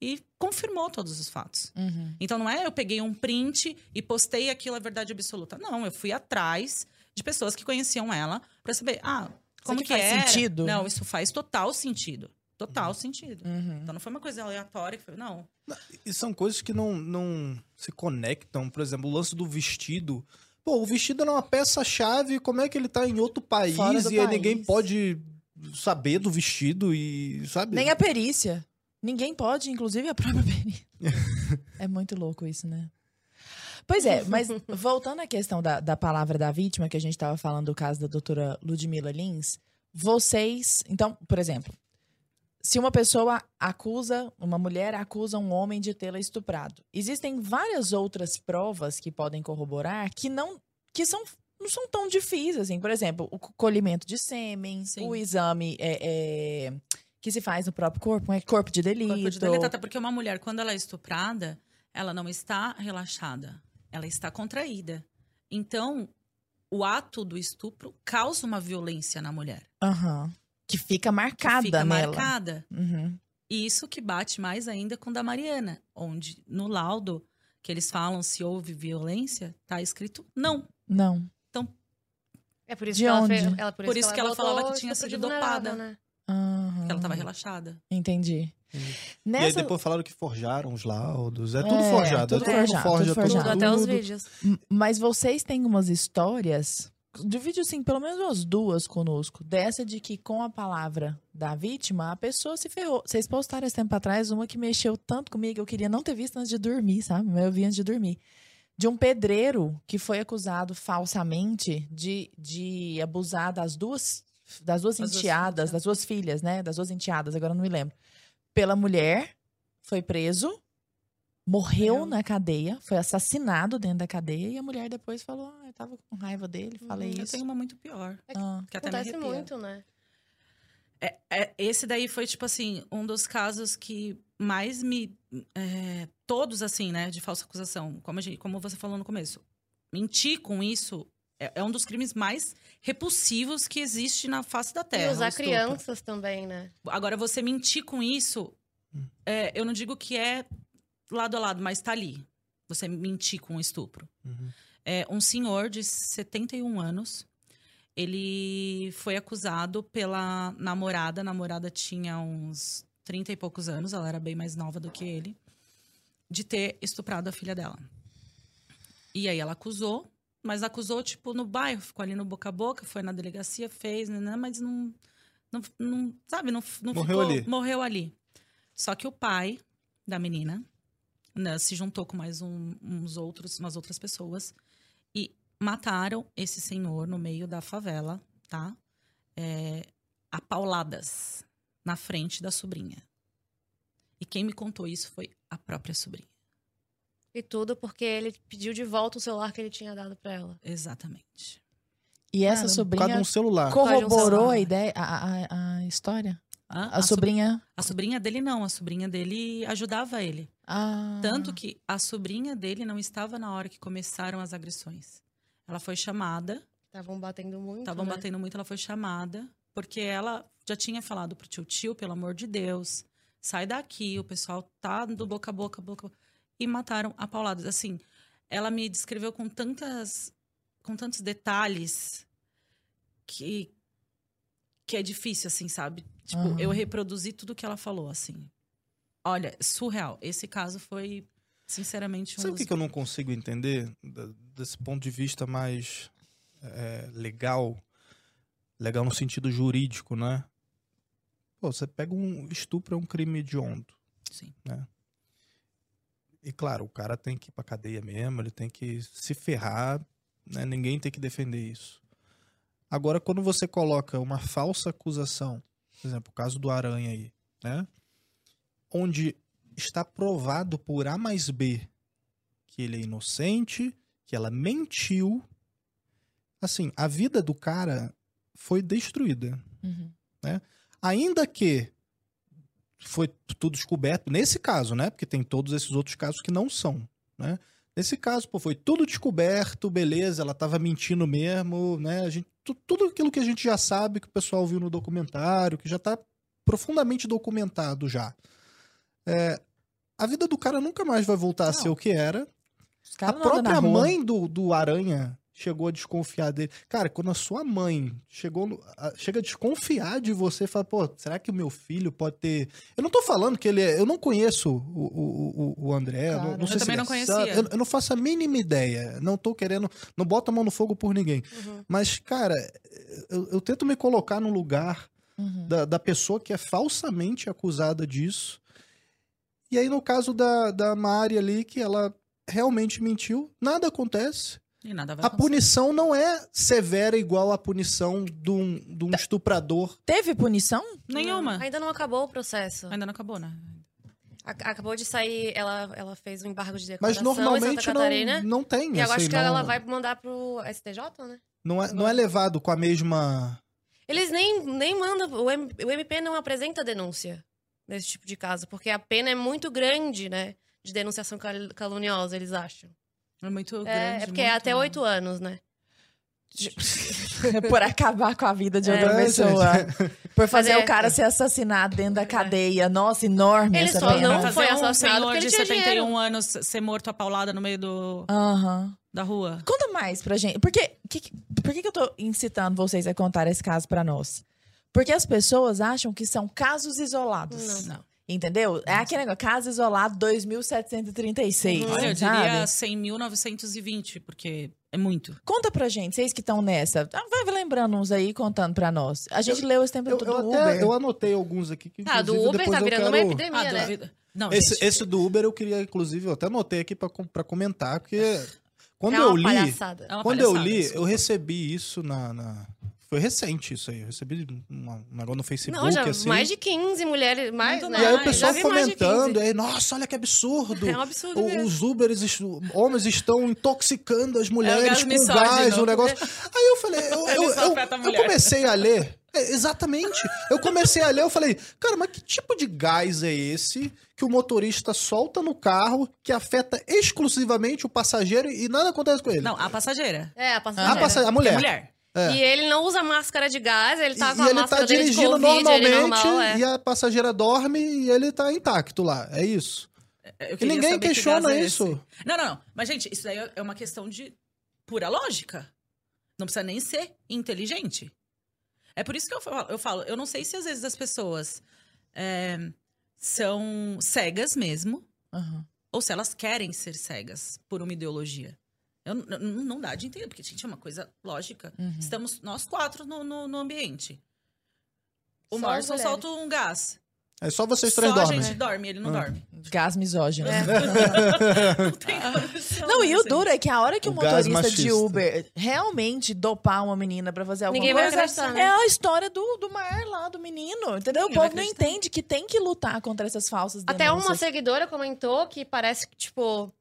e confirmou todos os fatos. Uhum. Então não é eu peguei um print e postei aquilo a verdade absoluta. Não, eu fui atrás de pessoas que conheciam ela para saber, ah, como que, que faz era? sentido? Não, isso faz total sentido. Total uhum. sentido. Uhum. Então não foi uma coisa aleatória, foi, não. E são coisas que não, não se conectam. Por exemplo, o lance do vestido. Pô, o vestido é uma peça-chave, como é que ele tá em outro país e aí ninguém pode saber do vestido e, sabe? Nem a perícia. Ninguém pode, inclusive a própria perícia. é muito louco isso, né? Pois é, mas voltando à questão da, da palavra da vítima, que a gente estava falando do caso da doutora Ludmila Lins, vocês. Então, por exemplo, se uma pessoa acusa, uma mulher acusa um homem de tê-la estuprado, existem várias outras provas que podem corroborar que não que são não são tão difíceis assim. Por exemplo, o colhimento de sêmen, Sim. o exame é, é, que se faz no próprio corpo, é corpo de delito. Corpo de delito, até porque uma mulher quando ela é estuprada, ela não está relaxada, ela está contraída. Então, o ato do estupro causa uma violência na mulher. Aham. Uhum. Que fica marcada que fica nela. marcada. Uhum. Isso que bate mais ainda com o da Mariana, onde no laudo que eles falam se houve violência, tá escrito não. Não. Então. É por isso De que ela, fez, ela, por, por isso, que ela, que ela falava que tinha sido dopada. Né? Uhum. Que ela estava relaxada. Entendi. Nessa... E aí depois falaram que forjaram os laudos. É tudo é, forjado. Tudo é tudo forjado, forja, tudo forjado. Tudo, até os vídeos. Mas vocês têm umas histórias Divide, assim, pelo menos umas duas conosco. Dessa de que, com a palavra da vítima, a pessoa se ferrou. Vocês postaram esse tempo atrás uma que mexeu tanto comigo, eu queria não ter visto antes de dormir, sabe? Mas eu vi antes de dormir. de um pedreiro que foi acusado falsamente de, de abusar das duas das duas Das duas enteadas, filhas, das duas filhas, né? Das duas enteadas, agora não me lembro. Pela mulher, foi preso, morreu Morreu. na cadeia, foi assassinado dentro da cadeia e a mulher depois falou: ah, eu tava com raiva dele, falei Eu isso. tenho uma muito pior. Ah, Que até Acontece muito, né? É, é, esse daí foi, tipo assim, um dos casos que mais me. é, todos, assim, né, de falsa acusação. Como, a gente, como você falou no começo. Mentir com isso é, é um dos crimes mais repulsivos que existe na face da Terra. e usar crianças também, né? Agora, você mentir com isso, é, eu não digo que é lado a lado, mas tá ali. Você mentir com o estupro. Uhum. É, um senhor de 71 anos. Ele foi acusado pela namorada. A namorada tinha uns 30 e poucos anos, ela era bem mais nova do que ele, de ter estuprado a filha dela. E aí ela acusou, mas acusou, tipo, no bairro, ficou ali no boca a boca, foi na delegacia, fez, né, mas não. não, não sabe, não, não Morreu ficou- ali. Morreu ali. Só que o pai da menina né, se juntou com mais um- uns outros, umas outras pessoas e mataram esse senhor no meio da favela, tá? É, a pauladas na frente da sobrinha. E quem me contou isso foi a própria sobrinha. E tudo porque ele pediu de volta o celular que ele tinha dado pra ela. Exatamente. E essa Caramba, sobrinha um celular. corroborou celular. a ideia, a, a, a história? Hã? A, so- sobrinha. a sobrinha dele não, a sobrinha dele ajudava ele. Ah, Tanto que a sobrinha dele não estava na hora que começaram as agressões. Ela foi chamada Estavam batendo muito. Estavam né? batendo muito, ela foi chamada, porque ela já tinha falado pro tio, tio, pelo amor de Deus, sai daqui, o pessoal tá do boca a boca, boca a boca. E mataram a pauladas. Assim, ela me descreveu com tantas, com tantos detalhes que, que é difícil, assim, sabe? Tipo, Aham. eu reproduzi tudo que ela falou, assim. Olha, surreal. Esse caso foi, sinceramente, um Sabe o que, que eu não consigo entender desse ponto de vista mais é, legal? Legal no sentido jurídico, né? Pô, você pega um estupro é um crime hediondo. Sim. E claro, o cara tem que ir pra cadeia mesmo, ele tem que se ferrar, né? Ninguém tem que defender isso. Agora, quando você coloca uma falsa acusação, por exemplo, o caso do Aranha aí, né? Onde está provado por A mais B que ele é inocente, que ela mentiu. Assim, a vida do cara foi destruída. uhum. Ainda que foi tudo descoberto, nesse caso, né? Porque tem todos esses outros casos que não são, né? Nesse caso, pô, foi tudo descoberto, beleza, ela tava mentindo mesmo, né? A gente, tu- tudo aquilo que a gente já sabe, que o pessoal viu no documentário, que já tá profundamente documentado já. É, a vida do cara nunca mais vai voltar a Não. ser o que era. A própria mãe do, do Aranha chegou a desconfiar dele. Cara, quando a sua mãe chegou no- a- chega a desconfiar de você, fala, pô, será que o meu filho pode ter. Eu não tô falando que ele é. Eu não conheço o, o, o, o André. Claro. Não, não Eu sei se também não conhecia. Eu, eu não faço a mínima ideia. Não tô querendo. Não boto a mão no fogo por ninguém. Uhum. Mas, cara, eu, eu tento me colocar no lugar Uhum. da, da pessoa que é falsamente acusada disso. E aí, no caso da, da Mari ali, que ela realmente mentiu, nada acontece. E nada vai A acontecer. punição não é severa igual a punição de um, de um estuprador. Teve punição? Nenhuma. Não, ainda não acabou o processo. Ainda não acabou, né? A- acabou de sair, ela, ela fez um embargo de Mas declaração em Santa normalmente Catarina. não, não tem. E assim, acho que não, ela vai mandar pro STJ, né? não, é, não é levado com a mesma. Eles nem, nem mandam. O, MP não apresenta denúncia nesse tipo de caso, porque a pena é muito grande, né? De denunciação cal- caluniosa, eles acham. É muito grande. É, é porque é até oito anos, né? Por acabar com a vida de É, outra É, pessoa. Por fazer é- o cara ser assassinado dentro da cadeia. Nossa, enorme Ele essa só pena. não foi um assassinado senhor porque ele de tinha 71 dinheiro. anos ser morto a paulada no meio do, Aham. da rua. Conta mais pra gente. Porque, que, que- por que, que eu tô incitando vocês a contar esse caso pra nós? Porque as pessoas acham que são casos isolados. Não. Entendeu? É aquele negócio, caso isolado 2736. Uhum. Olha, eu diria 100.920, porque é muito. Conta pra gente, vocês que estão nessa. Ah, Vai lembrando uns aí contando pra nós. A gente leu esse tempo Eu, todo eu do até Uber. eu anotei alguns aqui que Ah, do Uber tá eu virando quero... uma epidemia, Ah, né? Não, Esse, gente, esse do Uber eu queria, inclusive, eu até anotei aqui pra, pra comentar, porque Quando é eu li, palhaçada. É quando eu li, eu desculpa. recebi isso na, na- Foi recente isso aí. Eu recebi uma- um negócio no Facebook, Não, já assim. mais de 15 mulheres. Mais, Muito né? E aí o pessoal Já vi mais de 15. comentando, aí, nossa, olha que absurdo. É um absurdo O-. Os Uberes, homens estão intoxicando as mulheres gás com gás, um negócio. Aí eu falei, eu, eu, eu- a eu comecei a ler. É, exatamente. Eu comecei a ler, eu falei, cara, mas que tipo de gás é esse que o motorista solta no carro que afeta exclusivamente o passageiro e nada acontece com ele? Não, a passageira. É, a a, passageira. passa- a É mulher. mulher. É. E ele não usa máscara de gás, ele tá E- com e a ele tá máscara de dirigindo Covid, ele normalmente normal, é. e a passageira dorme e ele tá intacto lá. É isso. Eu E ninguém que questiona gás é isso. esse. Não, não, não. Mas, gente, isso daí é uma questão de pura lógica. Não precisa nem ser inteligente. É por isso que eu falo, eu, falo, eu não sei se às vezes as pessoas é, são cegas mesmo, Aham. ou se elas querem ser cegas por uma ideologia. Eu, n- n- não dá de entender, porque, gente, é uma coisa lógica. Uhum. Estamos nós quatro no, no, no ambiente. O Só Morrison solta um gás. É só vocês Só três a dormem. gente dorme, ele não Ah. dorme. Gás misógino. É. Não tem condição, Não, e o assim. duro é que a hora que o, O motorista de. Uber realmente dopar uma menina pra fazer alguma Ninguém vai coisa, acreditar, né? é a história do, do mar lá, do menino, entendeu? Ninguém o vai povo não entende que tem que lutar contra essas falsas Até denúncias. uma seguidora comentou que parece que, tipo,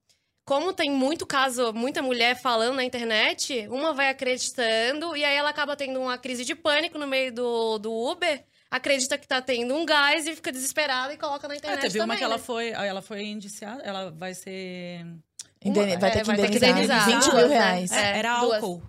como tem muito caso, muita mulher falando na internet, uma vai acreditando e aí ela acaba tendo uma crise de pânico no meio do, do Uber, acredita que tá tendo um gás e fica desesperada e coloca na É, internet teve uma também, que ela né? foi, aí ela foi indiciada, ela vai ser Indeni- Uma- vai ter é, que vai ter que indenizar, indenizar 20 duas, mil reais. É, É, era duas. álcool.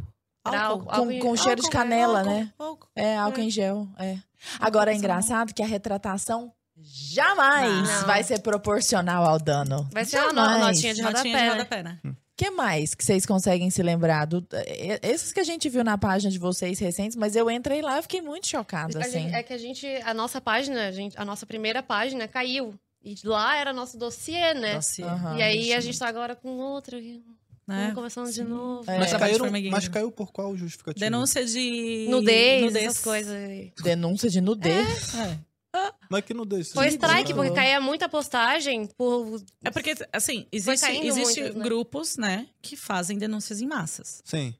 Era Álcool. álcool. Com, com cheiro de Álcool, canela, álcool, né? álcool. É, álcool em gel, é. Agora é engraçado que a retratação jamais Não. vai ser proporcional ao dano. Vai ser uma Jamais. notinha de Notinha de rodapé, né? rodapé, né? que mais que vocês conseguem se lembrar? Do, é, esses que a gente viu na página de vocês recentes, mas eu entrei lá e fiquei muito chocada, assim. gente- é que a gente, a nossa página, a, gente, a nossa primeira página caiu. E lá era nosso dossiê, né? Dossiê. Aham. e aí a gente tá agora com outra. Né? Vamos começando de novo. É. Mas, de caíram, mas caiu por qual justificativa? Denúncia de Nudez, essas coisas aí. Denúncia de nudez. É. Mas que nudez. Foi Vocês strike, falaram? porque caía muita postagem por. É porque, assim, existe, caindo existe muitas, né? grupos, né, que fazem denúncias em massas. Sim.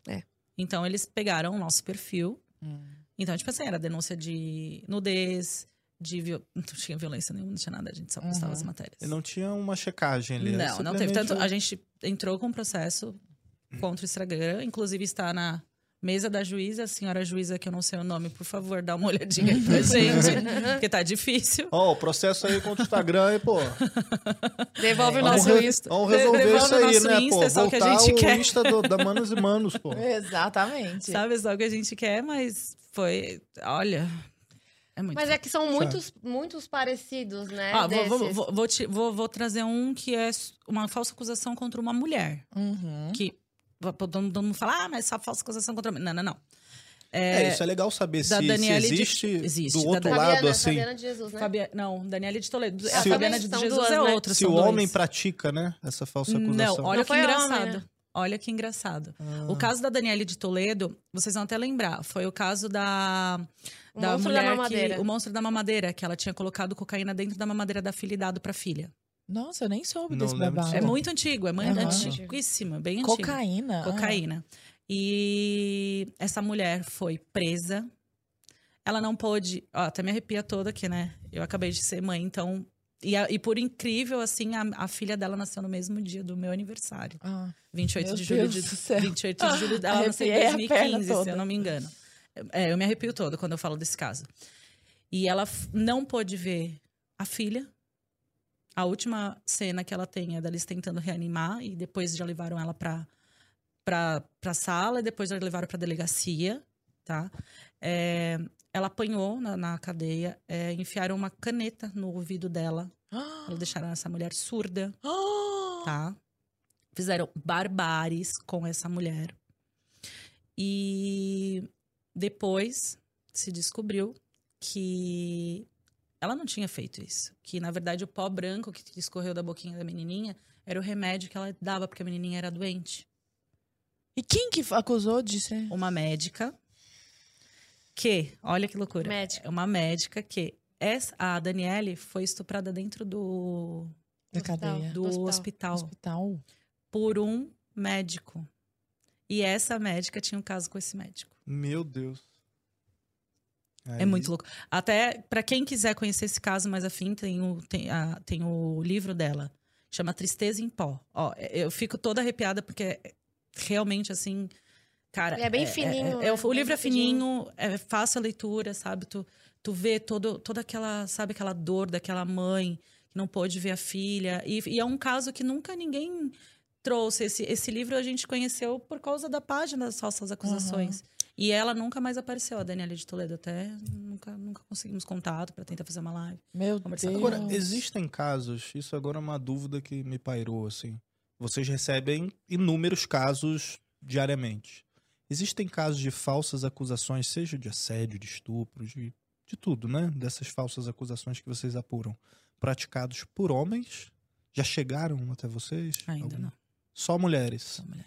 Então, eles pegaram o nosso perfil. Hum. Então, tipo assim, era denúncia de nudez, de... viol- Não tinha violência nenhuma, não tinha nada. A gente só postava Uhum. as matérias. E não tinha uma checagem ali. Não, não teve. Tanto, a gente entrou com um processo contra o Instagram, inclusive está na mesa da juíza, a senhora juíza, que eu não sei o nome, por favor, dá uma olhadinha aí pra gente, porque tá difícil. Ó, o processo aí contra o Instagram aí, pô. Devolve o Vamos, nosso re- Insta. vamos resolver Devolve isso o aí, nosso né, Insta, pô? é só o que a Voltar gente o quer. Insta do- da Manos e Manos, pô. Exatamente. Sabe só o que a gente quer, mas foi. Olha. É muito. Mas é que são muitos, muitos parecidos, né? Ah, vou, vou, vou, vou, te- vou- vou trazer um que é uma falsa acusação contra uma mulher. Uhum. Que todo mundo todo mundo fala, ah, mas só falsa acusação contra. Não, não, não. É, isso é legal saber se, da se Daniele de- existe, existe, do da outro lado, assim. Fabiana de Jesus, né? Fabia... Não, Daniela de Toledo. Se a o- Fabiana de Jesus duas, é né? outra. Se o dois. homem pratica, né, essa falsa acusação. Não, olha Não que foi homem, engraçado. né? Olha que engraçado. Ah. O caso da Daniele de Toledo, vocês vão até lembrar, foi o caso da, O da monstro da mulher mamadeira. que o monstro da mamadeira, que ela tinha colocado cocaína dentro da mamadeira da filha e dado pra filha. Nossa, eu nem soube Não desse babado. É muito antigo, é muito Aham. antiguíssima, bem antigo. Cocaína. ah. Cocaína. E essa mulher foi presa. Ela não pôde. Ó, até me arrepia toda aqui, né? Eu acabei de ser mãe, então. E, a- e por incrível, assim, a, a filha dela nasceu no mesmo dia do meu aniversário. Ah. 28 Meu de julho Deus de, do céu. 28 de julho. Ela nasceu em Arrepiei a perna 2015, se eu não me engano. É, eu me arrepio todo quando eu falo desse caso. E ela não pôde ver a filha. A última cena que ela tem é deles tentando reanimar e depois já levaram ela pra, pra, pra sala e depois já levaram pra delegacia, tá? É, ela apanhou na, na cadeia, é, enfiaram uma caneta no ouvido dela, Ah. deixaram essa mulher surda, Ah. tá? Fizeram barbares com essa mulher. E depois se descobriu que ela não tinha feito isso. Que, na verdade, o pó branco que escorreu da boquinha da menininha era o remédio que ela dava porque a menininha era doente. E quem que acusou de ser? Uma médica que, olha que loucura. Médica. É uma médica que essa, a Daniele foi estuprada dentro do, Da cadeia. do Do hospital. hospital Hospital. por um médico. E essa médica tinha um caso com esse médico. Meu Deus. É muito louco. Até para quem quiser conhecer esse caso mais afim, tem o, tem, a, tem o livro dela. Chama Tristeza em Pó. Ó, eu fico toda arrepiada porque realmente assim. Cara, Ele é bem fininho, é- é- né? o, livro é fininho, é fácil a leitura, sabe? Tu, tu vê todo, toda aquela, sabe, aquela dor daquela mãe que não pôde ver a filha. E, e é um caso que nunca ninguém trouxe. Esse, esse livro a gente conheceu por causa da página das falsas acusações. E ela nunca mais apareceu, a Daniela de Toledo. Até nunca, nunca conseguimos contato para tentar fazer uma live. Meu Deus. Agora, existem casos, isso agora é uma dúvida que me pairou, assim. Vocês recebem inúmeros casos diariamente. Existem casos de falsas acusações, seja de assédio, de estupro, de, de tudo, né? Dessas falsas acusações que vocês apuram, praticados por homens? Já chegaram até vocês? Ainda Algum? não. Só mulheres. Só mulher.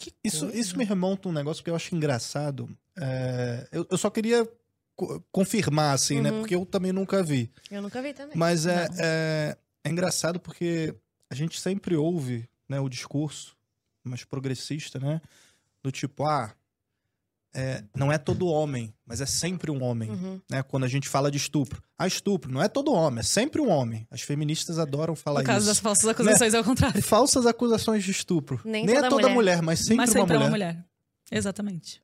Que Isso, coisa. isso me remonta a um negócio que eu acho engraçado. É, eu, eu só queria co- confirmar, assim, né? Uhum. Porque eu também nunca vi. Eu nunca vi também. Mas é, é, é engraçado porque a gente sempre ouve né, o discurso mais progressista, né? Do tipo, ah, é, não é todo homem, mas é sempre um homem. Uhum. Né? Quando a gente fala de estupro. Ah, estupro, não é todo homem, é sempre um homem. As feministas adoram falar No caso das isso. falsas acusações, é o contrário. Falsas acusações de estupro. Nem é toda toda mulher. mulher. mas sempre, Mas uma, sempre é mulher. uma mulher. Exatamente.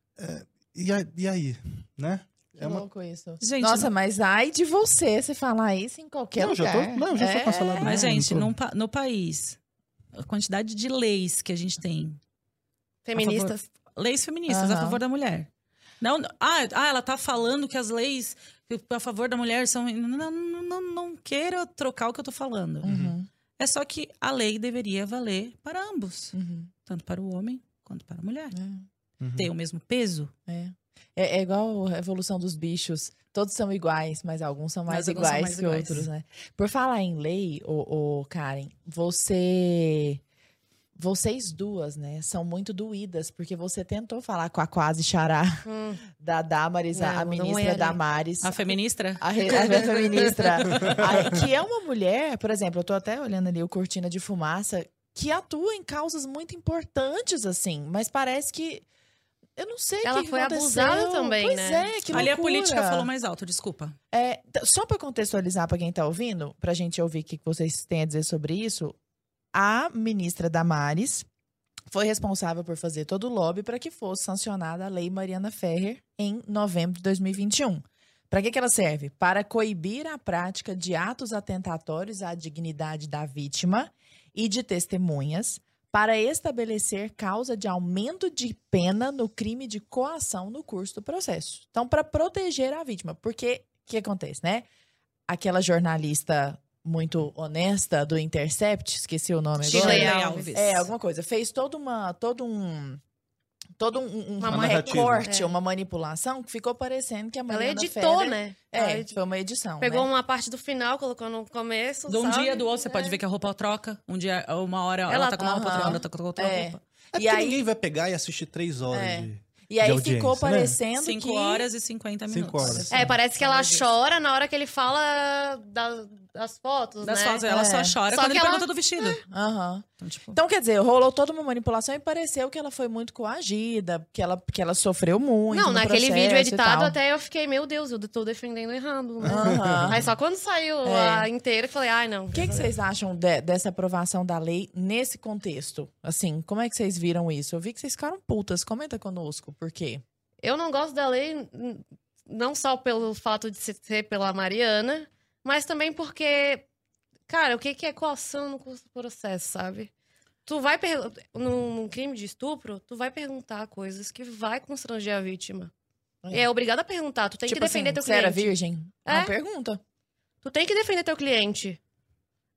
E, a- e aí, né? Que É uma- louco isso. Gente, Nossa, não- mas ai de você, você falar isso em qualquer Não, já lugar. tô- não, eu já sou É. cancelado. Mas, gente, pa- no país, a quantidade de leis que a gente tem, Feministas. Leis feministas a Aham. favor da mulher. Não, ah, ah, ela tá falando que as leis a favor da mulher são. Não, não, não, não queira trocar o que eu tô falando. Uhum, É só que a lei deveria valer para ambos, uhum, tanto para o homem quanto para a mulher. é. Uhum. Tem o mesmo peso? É. É, é igual a evolução dos bichos. Todos são iguais, mas alguns são mais Mas alguns são iguais mais que iguais. outros, né? Por falar em lei, ô, ô, Karen, você. Vocês duas, né, são muito doídas, porque você tentou falar com a quase xará Hum. da Damaris, a- Não, a não ministra era. Damaris. A feministra? A, re- a feministra. a- que é uma mulher, por exemplo, eu tô até olhando ali o Cortina de Fumaça, que atua em causas muito importantes, assim, mas parece que. Eu não sei o Ela que foi aconteceu. abusada também, pois né? é, que Ali a loucura. política falou mais alto, desculpa. É, só para contextualizar para quem tá ouvindo, pra gente ouvir o que que vocês têm a dizer sobre isso, a ministra Damares foi responsável por fazer todo o lobby para que fosse sancionada a lei Mariana Ferrer em novembro de 2021. Para que, que ela serve? Para coibir a prática de atos atentatórios à dignidade da vítima e de testemunhas, para estabelecer causa de aumento de pena no crime de coação no curso do processo. Então, para proteger a vítima, porque o que acontece, né? Aquela jornalista muito honesta do Intercept, esqueci o nome agora. Shirley Shirley Alves. É, alguma coisa. Fez toda uma, todo um, todo um, um, Uma um recorte, É. uma manipulação que ficou parecendo que a Ela Mariana editou, Ferrer- né? É, Ela edi- foi uma edição, Pegou né? uma parte do final, colocou no começo. De um sabe? dia do outro, você pode É. ver que a roupa troca. Um dia, uma hora ela, Ela tá com uma roupa, aham. outra hora tá com outra É. roupa. É E porque aí- ninguém vai pegar e assistir três horas É. de... E aí ficou né? parecendo Cinco que... horas e 50 Cinco minutos. horas. É, parece que ela chora na hora que ele fala da- das fotos, Das né? fotos, ela só É. chora Só quando ele ela- pergunta do vestido. Aham. Então, tipo, Então, quer dizer, rolou toda uma manipulação e pareceu que ela foi muito coagida, que ela, que ela sofreu muito Não, no naquele vídeo editado até eu fiquei, meu Deus, eu tô defendendo errado. Né? Aham. Aí só quando saiu É. a inteira, eu falei, ai, não. O que, que vocês acham de- dessa aprovação da lei nesse contexto? Assim, como é que vocês viram isso? Eu vi que vocês ficaram putas. Comenta conosco, por quê? Eu não gosto da lei, não só pelo fato de ser pela Mariana, mas também porque, cara, o que que é coação no curso do processo, sabe? Tu vai num, crime de estupro, tu vai perguntar coisas que vai constranger a vítima. É. É obrigado a perguntar, tu tem tipo que defender assim, teu você era cliente. virgem? É É. uma pergunta. Tu tem que defender teu cliente.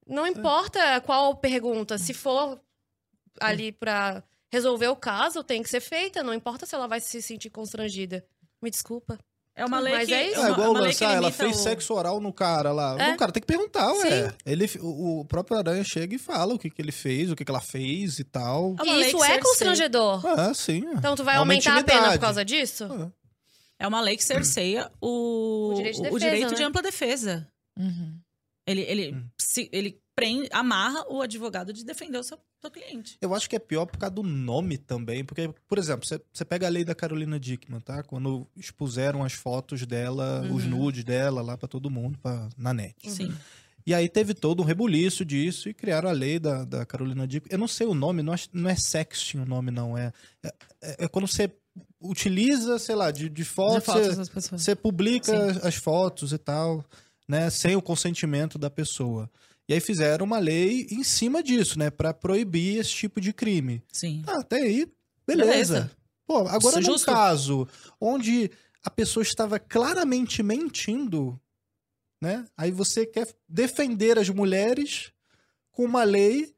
Não importa qual pergunta, se for ali pra resolver o caso, tem que ser feita, não importa se ela vai se sentir constrangida. Me desculpa. É uma lei Mas que... é isso. uma- É igual uma lançar, ela fez o- sexo oral no cara lá. É. O cara tem que perguntar, ué. Sim. Ele, o, o próprio Aranha chega e fala o que, que ele fez, o que, que ela fez e tal. É e isso é constrangedor. Ah, sim. Então tu vai É aumentar a pena intimidade. por causa disso? Ah. É uma lei que cerceia o, O direito de o defesa, direito de né? ampla defesa. Uhum. Ele, ele, Hum. se, ele prende, amarra o advogado de defender o seu, seu cliente. Eu acho que é pior por causa do nome também. Porque, por exemplo, você, pega a lei da Carolina Dickman, tá? Quando expuseram as fotos dela, os Uhum. nudes dela lá pra todo mundo, pra, na net. Sim. E aí teve todo um rebuliço disso e criaram a lei da, da Carolina Dickman. Eu não sei o nome, não é, não é sexting o nome, não. É, é, é quando você utiliza, sei lá, de, de De foto, fotos você publica Sim. as fotos e tal, né? Sem o consentimento da pessoa. E aí fizeram uma lei em cima disso, né? Pra proibir esse tipo de crime. Sim. Ah, até aí, beleza. Beleza. Pô, agora Isso, num justo. caso onde a pessoa estava claramente mentindo, né? Aí você quer defender as mulheres com uma lei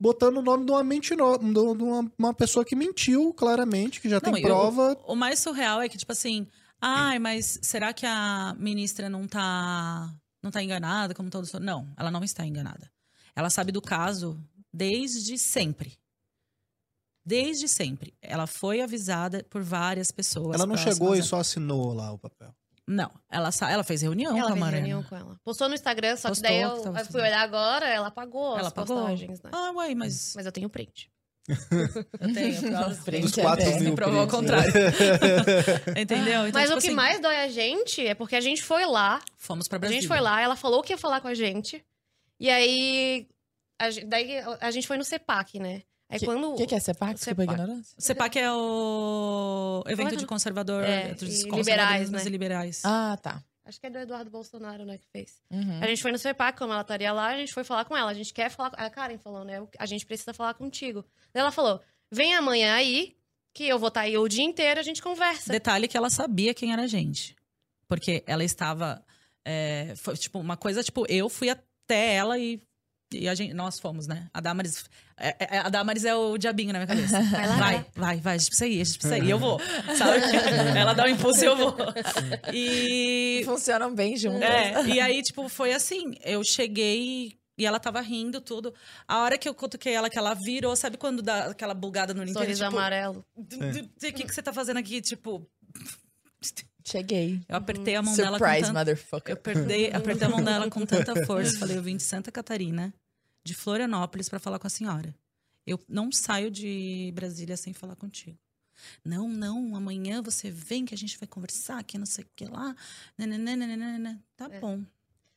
botando o nome de uma mentiro, de uma, uma pessoa que mentiu claramente, que já Não, tem prova. O mais surreal é que, tipo assim, ai, mas será que a ministra não tá, não tá enganada, como todos... Não, ela não está enganada. Ela sabe do caso desde sempre. Desde sempre. Ela foi avisada por várias pessoas. Ela não chegou e só assinou lá o papel. Não, ela, ela fez reunião Ela com a fez Mariana. reunião com ela. Postou no Instagram, só Postou que daí que eu, tava eu fui olhar agora, ela apagou Ela as apagou. postagens, né? Ah, ué, mas... Mas eu tenho print. Eu tenho, Nossa, print Dos é 4 bem, mil ao prints, contrário. né? Entendeu? Então, Mas tipo o que assim, mais dói a gente é porque a gente foi lá, Fomos pra a Brasília. gente foi lá, ela falou que ia falar com a gente. E aí, a, daí a gente foi no CEPAC, né? Aí quando... O que, que é CEPAC? Desculpa a CEPAC. ignorância. CEPAC é o evento Olha. de conservador, É, dos e conservadorismos liberais, né? e liberais. Ah, tá. Acho que é do Eduardo Bolsonaro, né, que fez. Uhum. A gente foi no CEPAC, como ela estaria lá, a gente foi falar com ela. A gente quer falar... A Karen falou, né? A gente precisa falar contigo. Daí ela falou, vem amanhã aí, que eu vou estar aí o dia inteiro, a gente conversa. Detalhe que ela sabia quem era a gente. Porque ela estava. é, foi, tipo, uma coisa, tipo, eu fui até ela e. E a gente, nós fomos, né? A Damaris. é- é- a Damaris é o diabinho na minha cabeça. Vai lá, Vai, vai. vai, vai, a gente precisa ir, a gente precisa ir. Eu vou. Sabe? Ela dá um impulso e eu vou. E. Funcionam bem juntas. É, e aí, tipo, foi assim. Eu cheguei e ela tava rindo, tudo. A hora que eu cutuquei ela, que ela virou, sabe quando dá aquela bugada no inteiro? Sorriso Tipo, amarelo. o que, que você tá fazendo aqui? Tipo, Cheguei. eu apertei a mão dela com Surprise, motherfucker. Eu apertei, apertei a mão dela com tanta força. Falei, eu vim de Santa Catarina, de Florianópolis, pra falar com a senhora. Eu não saio de Brasília sem falar contigo. Não, não, amanhã você vem que a gente vai conversar, que não sei o que lá. Nananana. Tá É. bom.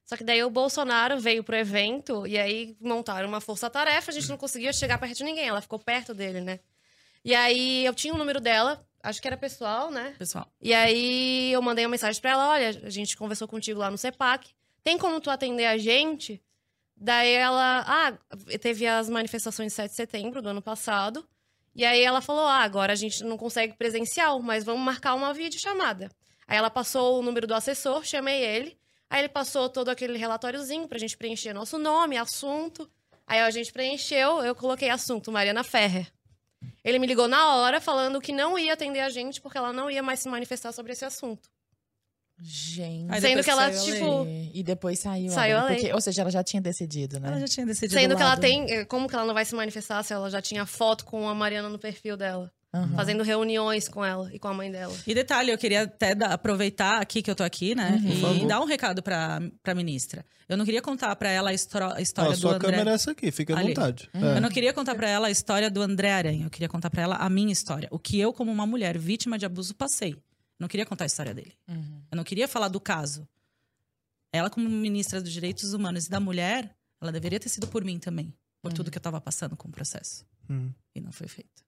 Só que daí o Bolsonaro veio pro evento e aí montaram uma força-tarefa, a gente não conseguia chegar perto de ninguém, ela ficou perto dele, né? E aí eu tinha o número dela, acho que era pessoal, né? Pessoal, E aí eu mandei uma mensagem pra ela, olha, a gente conversou contigo lá no CEPAC, tem como tu atender a gente? Daí ela, ah, teve as manifestações de 7 de setembro do ano passado, e aí ela falou, ah, agora a gente não consegue presencial, mas vamos marcar uma videochamada. Aí ela passou o número do assessor, chamei ele, aí ele passou todo aquele relatóriozinho pra gente preencher nosso nome, assunto. Aí a gente preencheu, eu coloquei assunto, Mariana Ferrer. Ele me ligou na hora falando que não ia atender a gente porque ela não ia mais se manifestar sobre esse assunto. Gente. Sendo que ela, tipo. E depois saiu. Saiu lei, a lei. porque- ou seja, ela já tinha decidido, né? ela já tinha decidido. Sendo do que ela lado. tem. eh, Como que ela não vai se manifestar se ela já tinha foto com a Mariana no perfil dela? Aham. Fazendo reuniões com ela e com a mãe dela. E detalhe, eu queria até dar- aproveitar aqui que eu tô aqui, né? Uhum. E dar um recado pra, pra ministra. Eu não queria contar pra ela a, histro- a história Ó, do sua André. câmera é essa aqui, fica à Ali. vontade. Uhum. É. Eu não queria contar pra ela a história do André Aranha. Eu queria contar pra ela a minha história. O que eu, como uma mulher vítima de abuso, passei. Eu não queria contar a história dele. Uhum. Eu não queria falar do caso. Ela, como ministra dos Direitos Humanos e da Mulher, ela deveria ter sido por mim também. Por tudo que eu tava passando com o processo. Hum. E não foi feito.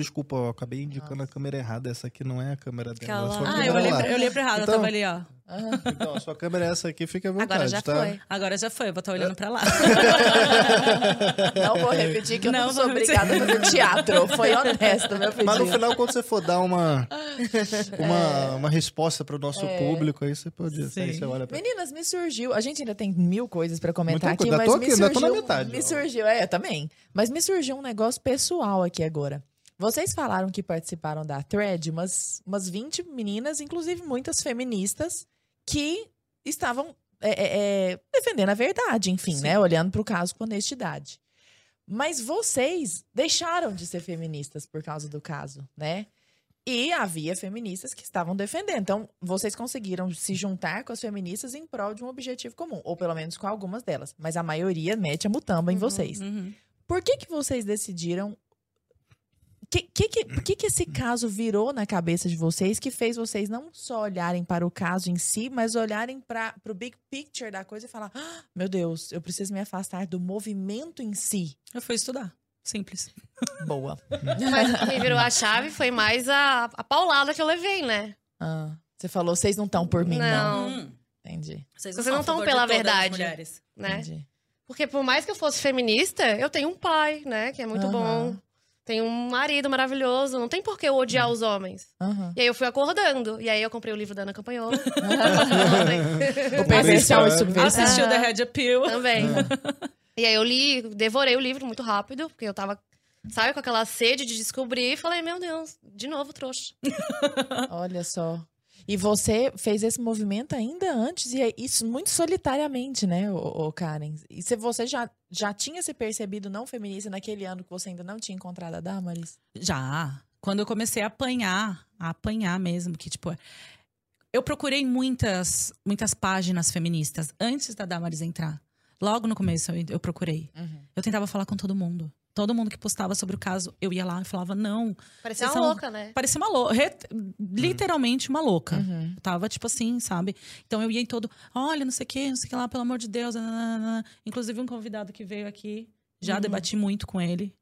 Desculpa, eu acabei indicando a câmera errada. Essa aqui não é a câmera dela. Aquela- a sua Ah, câmera eu olhei, pra, eu olhei pra errado, Então- eu tava ali, ó. Então, a sua câmera é essa aqui, fica à vontade, Agora já tá? foi. Agora já foi, eu vou estar olhando pra lá. Não vou repetir que eu não, Não sou obrigada a fazer teatro. Foi honesto, meu pedido. Mas no final, quando você for dar uma, uma, uma resposta pro nosso É. público, aí você pode. Aí você olha pra... Meninas, me surgiu. A gente ainda tem mil coisas pra comentar Muita aqui, mas Ainda tô me aqui, ainda tô surgiu. na metade, me ó. surgiu, é, eu também. Mas me surgiu um negócio pessoal aqui agora. Vocês falaram que participaram da thread, umas, umas 20 meninas, inclusive muitas feministas, que estavam é, é, é, defendendo a verdade, enfim, Sim. né? Olhando pro caso com honestidade. Mas vocês deixaram de ser feministas por causa do caso, né? E havia feministas que estavam defendendo. Então, vocês conseguiram se juntar com as feministas em prol de um objetivo comum. Ou pelo menos com algumas delas. Mas a maioria mete a mutamba em vocês. Uhum. Por que, que vocês decidiram. O que, que, que, que, que esse caso virou na cabeça de vocês que fez vocês não só olharem para o caso em si, mas olharem para o big picture da coisa e falar: "Ah, meu Deus, eu preciso me afastar do movimento em si. Eu fui estudar. Simples. Boa. Mas o que me virou a chave foi mais a, a paulada que eu levei, né? Ah, você falou, vocês não estão por mim, não. Não. Hum. Entendi. Vocês Vocês são não a tão favor de pela verdade. mulheres. né? Entendi. Porque por mais que eu fosse feminista, eu tenho um pai, né? Que é muito Aham. bom. Tenho um marido maravilhoso. Não tem por que eu odiar os homens. Aham. E aí eu fui acordando. E aí eu comprei o livro da Ana Campanhola. O perversão e subversão. Assistiu Ah. The Red Appeal. Também. E aí eu li, devorei o livro muito rápido, porque eu tava, sabe, com aquela sede de descobrir e falei, meu Deus, de novo trouxa. Olha só. E você fez esse movimento ainda antes, e é isso muito solitariamente, né, ô Karen? E se você já, já tinha se percebido não feminista naquele ano que você ainda não tinha encontrado a Damaris? Já. Quando eu comecei a apanhar, a apanhar mesmo, que tipo. Eu procurei muitas, muitas páginas feministas antes da Damaris entrar. Logo no começo eu, eu procurei. Eu tentava falar com todo mundo. Todo mundo que postava sobre o caso, eu ia lá e falava, não. Parecia uma são- louca, né? Parecia uma louca. Literalmente uma louca. Uhum. Tava, tipo assim, sabe? Então eu ia em todo, olha, não sei o que, não sei o que lá, pelo amor de Deus. nananana. Inclusive, um convidado que veio aqui, já Uhum. debati muito com ele.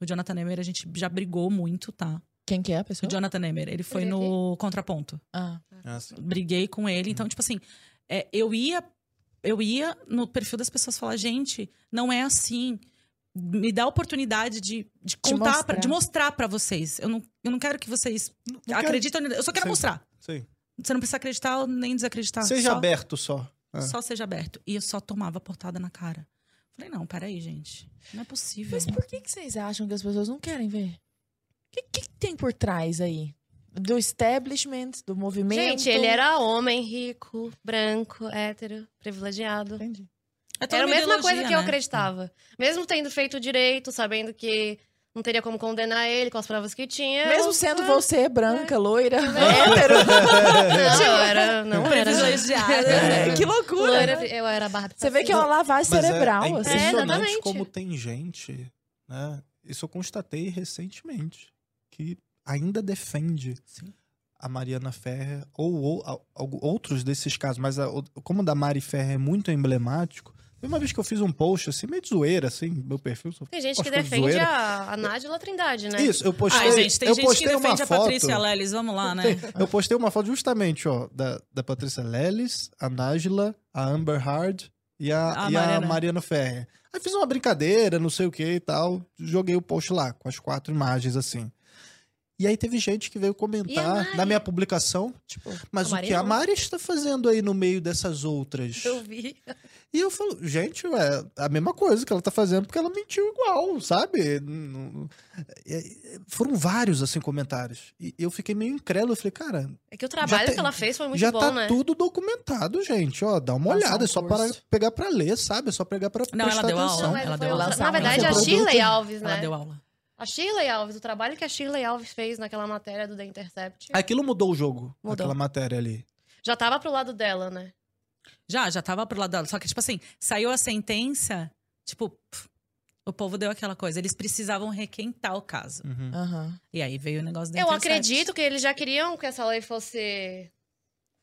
O Jonathan Nemer, a gente já brigou muito, tá? Quem que é a O pessoa? Jonathan Nemer, ele foi Ele no contraponto. Ah, Assim. Briguei com ele. Então, tipo assim, é, eu ia eu ia no perfil das pessoas falar, gente, não é assim. Me dá a oportunidade de, de contar, mostrar. pra, de mostrar pra vocês. Eu não, eu não quero que vocês Não acreditem. Eu só quero Sim. mostrar. Sim. Você não precisa acreditar nem desacreditar. Seja só, aberto só. É. Só seja aberto. E eu só tomava portada na cara. Falei, não, peraí, gente. Não é possível. mas por que, que vocês acham que as pessoas não querem ver? O que, que tem por trás aí? Do establishment, do movimento? Gente, ele era homem, rico, branco, hétero, privilegiado. Entendi. É toda Era a mesma coisa que eu né? acreditava. Mesmo tendo feito direito, sabendo que não teria como condenar ele com as provas que tinha. Mesmo eu- sendo Ah, você branca, loira, hétero. Não, eu era. Não era. Privilegiada. É, que loucura. Loira, eu era Barbie. Você vê que é uma lavagem Mas é- cerebral, é, assim. impressionante exatamente. como tem gente, né? Isso eu constatei recentemente, que ainda defende a Mariana Ferrer ou, ou- outros desses casos, mas a- como o da Mari Ferrer é muito emblemático, uma vez que eu fiz um post assim, meio de zoeira, assim, meu perfil. Tem gente que de defende a, a Nájila Trindade, né? Isso, eu postei, Ai, gente, tem eu gente que postei uma defende a foto. Patrícia Lelis. Vamos lá, né? Eu postei uma foto justamente, ó, da, da Patrícia Lelis, a Nájila, a Amber Hard e a, A e a Mariana. Mariana Ferrer. Aí fiz uma brincadeira, não sei o que e tal. Joguei o post lá, com as quatro imagens, assim. E aí teve gente que veio comentar na minha publicação, tipo, mas o que a não. Mari está fazendo aí no meio dessas outras? Eu vi. E eu falo, gente, é a mesma coisa que ela tá fazendo, porque ela mentiu igual, sabe? É- é- Foram vários, assim, comentários. E eu fiquei meio incrédulo, eu falei, cara, É que o trabalho tem- que ela fez foi muito já bom, tá né? tudo documentado, gente. Ó, dá uma Lançar olhada, um é só para pegar pra ler, sabe? É só pegar pra Não, ela deu aula. atenção. Não, mas Ela foi deu aula. Na verdade, a. Shirley Alves, Ela né? deu aula. A Shirley Alves, o trabalho que a Shirley Alves fez naquela matéria do The Intercept, Aquilo mudou o jogo, Mudou. aquela matéria ali. já tava pro lado dela, né? Já, já tava pro lado dela. Só que, tipo assim, saiu a sentença, tipo, pff, o povo deu aquela coisa. Eles precisavam requentar o caso. Uhum. Aham. E aí veio o negócio da Eu Intercept. acredito que eles já queriam que essa lei fosse,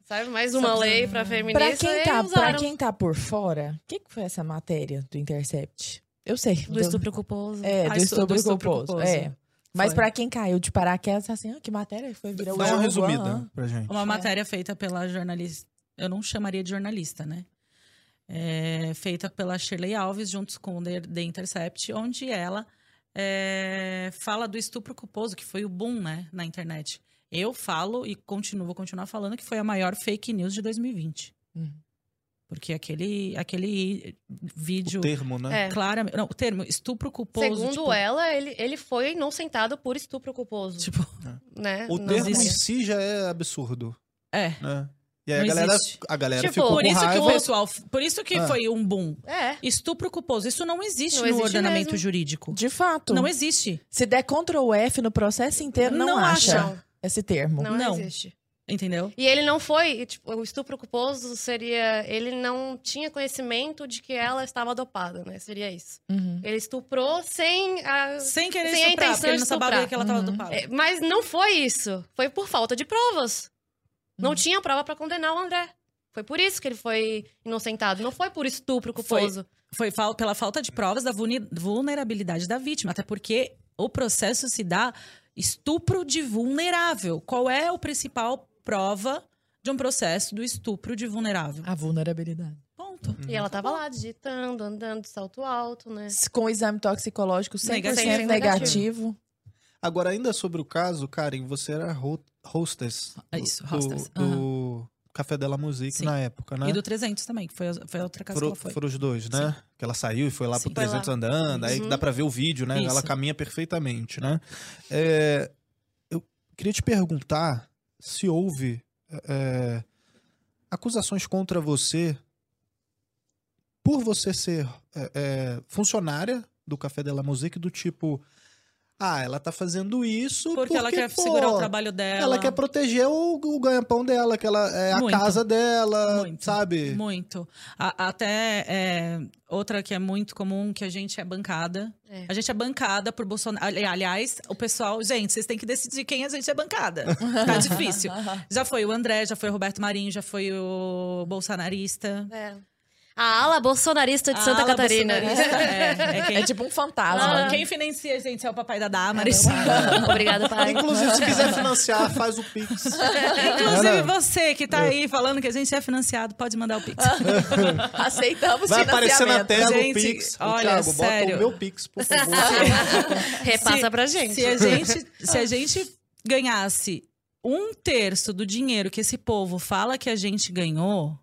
sabe, mais uma lei pra feminista. Pra quem, tá, pra quem tá por fora, o que, que foi essa matéria do Intercept? Eu sei. do estupro culposo. É, Ah, do estu- do estupro estupro culposo. culposo. É. Mas Foi. pra quem caiu de paraquedas, assim, ah, que matéria foi virar Dá uma resumida pra gente. Uma É. matéria feita pela jornalista. Eu não chamaria de jornalista, né? É, feita pela Shirley Alves, juntos com o The The Intercept, onde ela é, fala do estupro culposo, que foi o boom, né, na internet. Eu falo e continuo, vou continuar falando que foi a maior fake news de 2020. Uhum. Porque aquele, aquele vídeo. O termo, né? É. Claramente. Não, o termo estupro culposo. Segundo tipo, ela, ele, ele foi inocentado por estupro culposo, Tipo, né? O Não termo em existe. si já é absurdo, é. né? E aí a Não galera, existe. a galera Tipo, ficou Por com isso que raiva. o pessoal. Por isso que Ah. foi um boom. É. Estupro culposo. Isso não existe Não no existe ordenamento mesmo. jurídico. De fato. Não existe. Se der Ctrl F no processo inteiro, não, acha. acham. esse termo. Não, Não. existe. Entendeu? E ele não foi, tipo, o estupro culposo seria, ele não tinha conhecimento de que ela estava dopada, né? Seria isso. Uhum. Ele estuprou sem a Sem querer Sem a estuprar, intenção porque ele não sabia que ela tava Uhum. dopada. É, Mas não foi isso. Foi por falta de provas. Não Uhum. tinha prova pra condenar o André. Foi por isso que ele foi inocentado. Não foi por estupro culposo. Foi fal- pela falta de provas da vulnerabilidade da vítima. Até porque o processo se dá estupro de vulnerável. Qual é a principal prova de um processo do estupro de vulnerável? A vulnerabilidade. Ponto. E ela tava lá digitando, andando de salto alto, né? Com o exame toxicológico 100% Negativo. negativo. Agora, ainda sobre o caso, Karen, você era ho- hostess. É isso, do- hostess. Do, Café Della Musique Sim. na época, né? E do 300 também, que foi, a- foi a outra casa Foram, que ela foi. foram os dois, né? Que ela saiu e foi lá Sim. pro Foi lá. 300 andando, aí Uhum. dá pra ver o vídeo, né? Isso. Ela caminha perfeitamente, né? É, eu queria te perguntar se houve é, acusações contra você por você ser é, é, funcionária do Café Della Musique, do tipo... Ah, ela tá fazendo isso Porque, ela quer pô, segurar o trabalho dela. Ela quer proteger o, o ganha-pão dela, que ela é a Muito. casa dela, Muito. sabe? Muito. A- até é, outra que é muito comum, que a gente é bancada. É. A gente é bancada por Bolsonaro. Ali- Aliás, o pessoal, gente, vocês têm que decidir quem a gente é bancada. Tá difícil. Já foi o André, já foi o Roberto Marinho, já foi o bolsonarista. É. A ala bolsonarista de A Santa Catarina. É, é quem, É tipo um fantasma. Ah, quem financia a gente é o papai da Damaris. Obrigada, pai. Inclusive, se quiser financiar, faz o Pix. Inclusive, você que tá aí falando que a gente é financiado, pode mandar o Pix. Aceitamos Vai aparecer na tela Gente, o Pix. Olha, Thiago, bota sério. o meu Pix, por favor. Repassa Se- pra gente. Se a gente, se a gente ganhasse um terço do dinheiro que esse povo fala que a gente ganhou,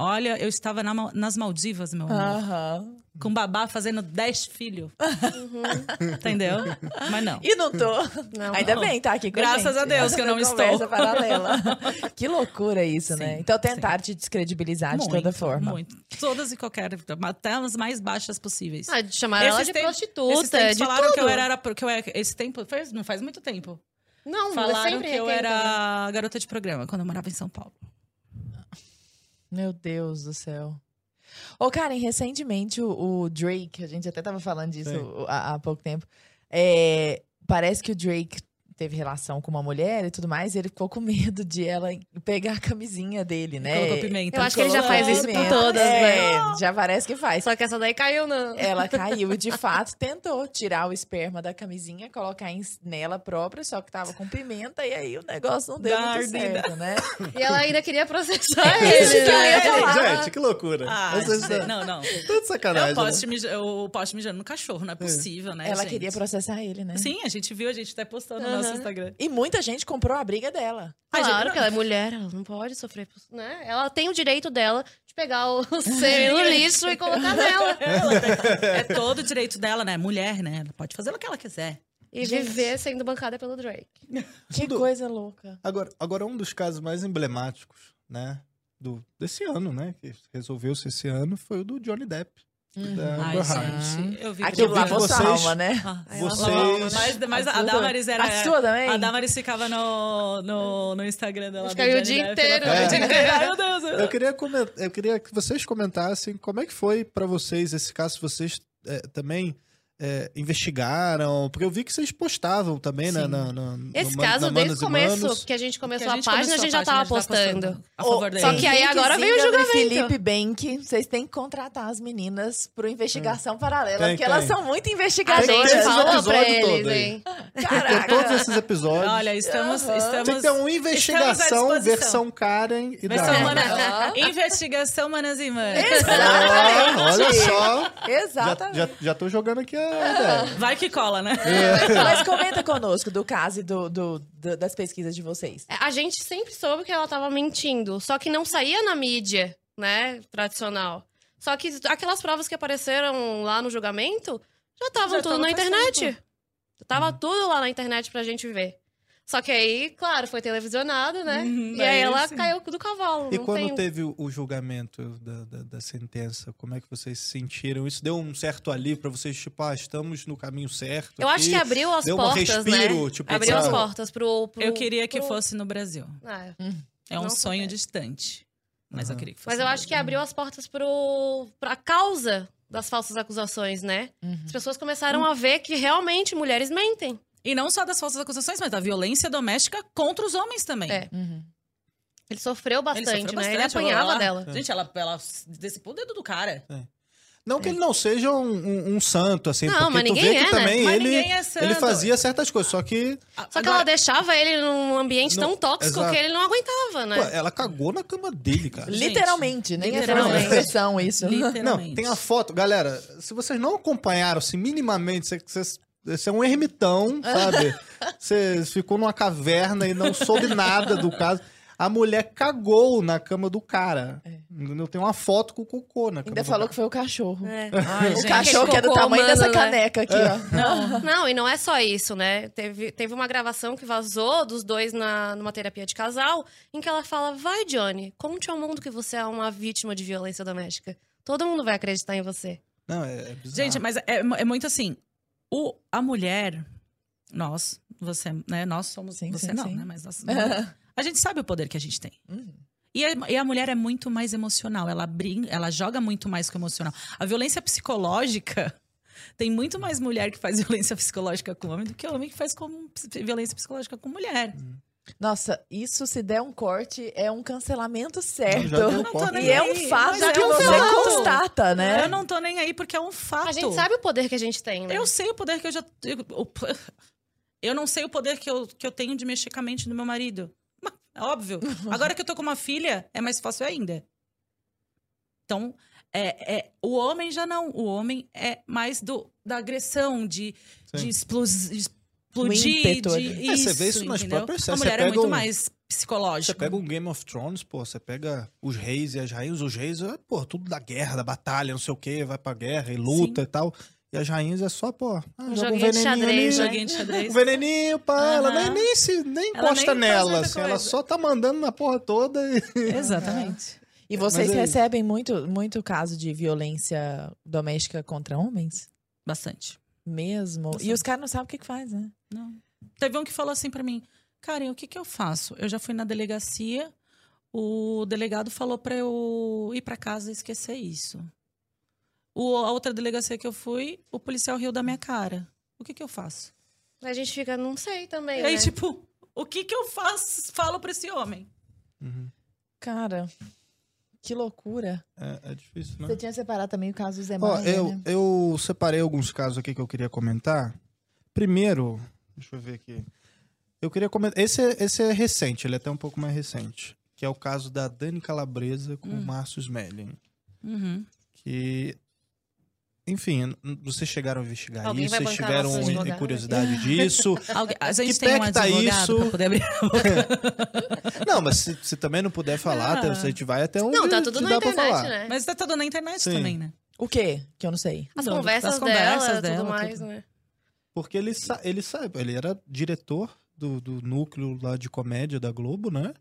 olha, eu estava na nas Maldivas, meu amor. Aham. Com babá fazendo 10 filhos. Entendeu? Mas não. E não tô. Não. Ainda bem, tá aqui com Graças gente. a Deus que eu não estou. Paralela. que loucura isso, né? Sim, Então tentaram te descredibilizar de toda forma. Muito. Todas e qualquer, até as mais baixas possíveis. Ah, de chamar ela de tempos- esses prostituta, tempos de falaram tudo. que eu era, que eu era esse tempo, faz, não faz muito tempo. Não, Falaram sempre que eu né? era garota de programa quando eu morava em São Paulo. Meu Deus do céu. Ô, Karen, recentemente o, o Drake, a gente até tava falando disso há, há pouco tempo. é, parece que o Drake teve relação com uma mulher e tudo mais, e ele ficou com medo de ela pegar a camisinha dele, né? Colocou pimenta. Eu acho que ele já faz isso com todas, é, né? Já parece que faz. Só que essa daí caiu na... Ela caiu e, de fato, tentou tirar o esperma da camisinha, colocar em- nela própria, só que tava com pimenta, e aí o negócio não deu Da muito ardida. certo, né? E ela ainda queria processar Isso ele. né? Gente, que loucura. Ah, Vocês não, não. Tô de sacanagem. Né? eu posto mijando no cachorro, não é possível, né, Ela gente? queria processar ele, né? Sim, a gente viu, a gente até postou no nosso Instagram. E muita gente comprou a briga dela. Claro que ela é mulher, ela não pode sofrer, né? Ela tem o direito dela de pegar o no lixo e colocar nela. É todo o direito dela, né? Mulher, né? Ela pode fazer o que ela quiser. E Gente. viver sendo bancada pelo Drake. Que Tudo- coisa louca. Agora, agora, um dos casos mais emblemáticos, né? Do, desse ano, né? Que resolveu-se esse ano, foi o do Johnny Depp. Da Ai, Amber Heard. gente, eu vi Aquilo lá vocês- sua alma, né? Ah, Ai, Vocês- Mas, mas a, sua- Damaris era. A sua também? A Damaris ficava no, no, no Instagram dela. Acho do que aí o dia inteiro, inteiro. Ai, meu Deus. Eu queria, coment- eu queria que vocês comentassem como é que foi pra vocês esse caso, se vocês é, também é, investigaram, porque eu vi que vocês postavam também né, na, na, no Esse Man- caso, na desde o começo que a gente começou Que a, página, começou a gente já página, tava postando. A favor Ô, dele. Só que aí agora veio o julgamento. Felipe Bank, vocês têm que contratar as meninas pro investigação paralela, Tem, porque tem. elas são muito A investigadoras. Tem gente falou pra eles, hein? Tem todos Caraca. esses episódios. Olha, estamos. Aham. estamos Tinha que ter uma investigação versão Karen e Versão Dama. mana- Investigação Manas e Manas. Ah, olha só. Já, Exatamente. já, já tô jogando aqui a ideia. Vai que cola, né? Mas comenta conosco do caso e do, do- do- das pesquisas de vocês. A gente sempre soube que ela tava mentindo, só que não saía na mídia, né, tradicional. Só que aquelas provas que apareceram lá no julgamento já estavam tudo tava na internet. tempo. Tava tudo lá na internet pra gente ver. Só que aí, claro, foi televisionado, né? Uhum, e aí aí ela sim. caiu do cavalo. E quando tem- teve o, julgamento da, da, da sentença, como é que vocês se sentiram? Isso deu um certo alívio pra vocês, tipo, ah, estamos no caminho certo. Eu acho aqui. que abriu as deu um portas, respiro, né? tipo, abriu pra- as portas pro, pro- Eu queria que pro- fosse no Brasil. É. É um sonho distante. Mas eu Aham. queria que fosse Mas eu acho que abriu as portas pro, pra causa das falsas acusações, né? Uhum. As pessoas começaram a ver que realmente mulheres mentem. E não só das falsas acusações, mas da violência doméstica contra os homens também. É. Uhum. Ele sofreu bastante, Ele sofreu né? Ele bastante, apanhava ela- dela. Gente, ela, ela decepou o dedo do cara. Não que ele não seja um, um- um santo, assim, Não, porque mas tu ninguém vê que é, né? também Mas ele, ninguém é santo. ele fazia certas coisas, só que Só que ela deixava ele num ambiente Não, tão tóxico exato. que ele não aguentava, né? pô, ela cagou na cama dele, cara. Literalmente, nem é literalmente. expressão isso. Literalmente. Não, tem a foto. Galera, se vocês não acompanharam, assim, minimamente, você, você, é um ermitão, sabe? Você ficou numa caverna e não soube nada do caso. A mulher cagou na cama do cara. É. Entendeu? Tem uma foto com o cocô na cama Ainda do falou cara. que foi o cachorro. É. Ai, o gente. cachorro que é do tamanho humano, dessa né? caneca aqui, ó. Não. Não, e não é só isso, né? Teve, teve uma gravação que vazou dos dois na, numa terapia de casal, em que ela fala: Vai, Johnny, conte ao mundo que você é uma vítima de violência doméstica. Todo mundo vai acreditar em você. Não, é, é bizarro. Gente, mas é, é muito assim. O, a mulher, nós, você, né? Nós somos. Sim, você sim, não, sim. né? Mas nós, a gente sabe o poder que a gente tem. Uhum. E a, e a mulher é muito mais emocional. Ela brinca, ela joga muito mais com o emocional. A violência psicológica. Tem muito mais mulher que faz violência psicológica com homem do que homem que faz com, violência psicológica com mulher. Nossa, isso se der um corte, é um cancelamento certo. Já deu Eu não tô corte. nem E é um fato mas é que um você fato. constata, né? Eu não tô nem aí porque é um fato. A gente sabe o poder que a gente tem, né? Eu sei o poder que eu já. Eu, não sei o poder que eu, que eu tenho de mexer com a mente do meu marido. É óbvio. Agora que eu tô com uma filha, é mais fácil ainda. Então, é, é, o homem já não. O homem é mais do, da agressão, de, Sim. de explos- explodir. de, ali. É, você vê isso nas entendeu? próprias A séries. mulher Você é muito um- mais psicológica. Você pega um Game of Thrones, pô, você pega os reis e as rainhas, os reis, é, pô, tudo da guerra, da batalha, não sei o quê, vai pra guerra e luta e tal. E as rainhas é só, pô, ah, Um joga um veneninho xadrez, ali, né? Joguinho de xadrez. um veneninho pra ela, nem, nem, se, nem Ela encosta nem nela, assim, ela só tá mandando na porra toda e... Exatamente. E vocês é- recebem muito, muito caso de violência doméstica contra homens? Bastante. Mesmo? E Bastante. os caras não sabem o que, que faz, né? Não. Teve um que falou assim pra mim, Karen, o que que eu faço? Eu já fui na delegacia, o delegado falou pra eu ir pra casa e esquecer isso. O, a outra delegacia que eu fui, o policial riu da minha cara. O que que eu faço? A gente fica, não sei também. E aí, né? tipo, o que que eu faço? Falo pra esse homem. Cara, que loucura. É, é difícil, né? Você tinha separado também o caso do Zé Ó, Maia, eu, né? eu separei alguns casos aqui que eu queria comentar. Primeiro, deixa eu ver aqui. Eu queria comentar. Esse é, esse é recente, ele é até um pouco mais recente. Que é o caso da Dani Calabresa com o Márcio Smelling. Uhum. Que. Enfim, vocês chegaram a investigar Alguém isso, vocês tiveram curiosidade disso. Alguém, a gente Que tem pé um que tá isso? pra poder abrir a boca. Não, mas se, se também não puder falar, Ah. a gente vai até onde Não, tá tudo na internet, falar. né? Mas tá tudo na internet Sim. também, né? O quê? Que eu não sei. As Do- conversas, das conversas dela, dela, tudo mais, tudo. né? Porque ele, sa ele sabe, ele era diretor do, do núcleo lá de comédia da Globo, né?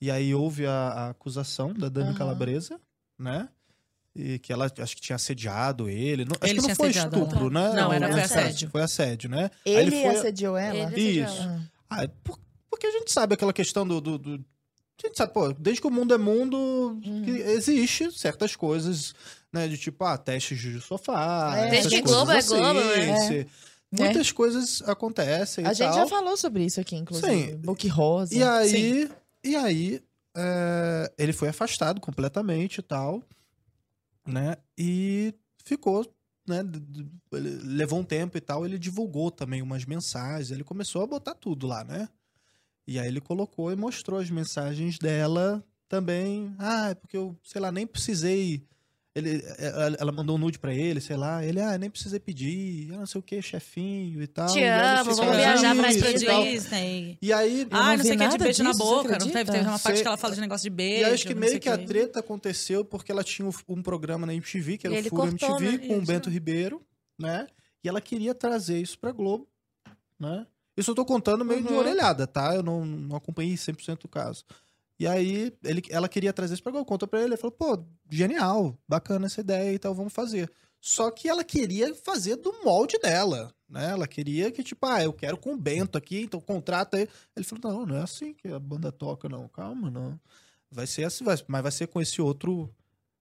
E aí houve a, a acusação da Dani Aham. Calabresa, né? E que ela acho que tinha assediado ele. Não, acho Ele que não foi estupro, né? Não, era- foi assédio. Foi assédio, né? Ele foi- assediou ela? Ele Isso. ela. Ah. Ah, é por- porque a gente sabe aquela questão do, do- do- A gente sabe, pô, desde que o mundo é mundo, que existe certas coisas, né? De tipo, ah, testes de sofá. É. essas Desde que Globo é assim, Globo, né? Se- Muitas coisas acontecem e A gente tal. já falou sobre isso aqui, inclusive. Sim. Book Rosa. E aí, e aí é, ele foi afastado completamente e tal, né? E ficou, né? levou um tempo e tal, ele divulgou também umas mensagens, ele começou a botar tudo lá, né? E aí ele colocou e mostrou as mensagens dela também. Ah, é porque eu, sei lá, nem precisei. Ele, ela ela mandou um nude pra ele, sei lá. Ele, ah, nem precisei pedir, ah, não sei o que, chefinho e tal. Te E amo, vamos "Ah, viajar pra isso e tal." Disney. E aí, Eu Ah, não não sei o que, de nada beijo na disso, você boca. Não teve, teve uma parte que ela fala de negócio de E beijo. aí acho que meio que a treta aconteceu porque ela tinha um, um programa na MTV, que era E o cortou, MTV, né? com o. Bento Ribeiro, né? E ela queria trazer isso pra Globo, né? Isso eu tô contando meio de Uhum. orelhada, tá? Eu não, não acompanhei 100% o caso. E aí, ele, ela queria trazer isso pra cá, conta pra ele. Ele falou, pô, genial, bacana essa ideia e tal, vamos fazer. Só que ela queria fazer do molde dela, né? Ela queria que, tipo, ah, eu quero com o Bento aqui, então contrata aí. Ele falou, não, não é assim que a banda toca, não. Calma, não. Vai ser assim, vai- mas vai ser com esse outro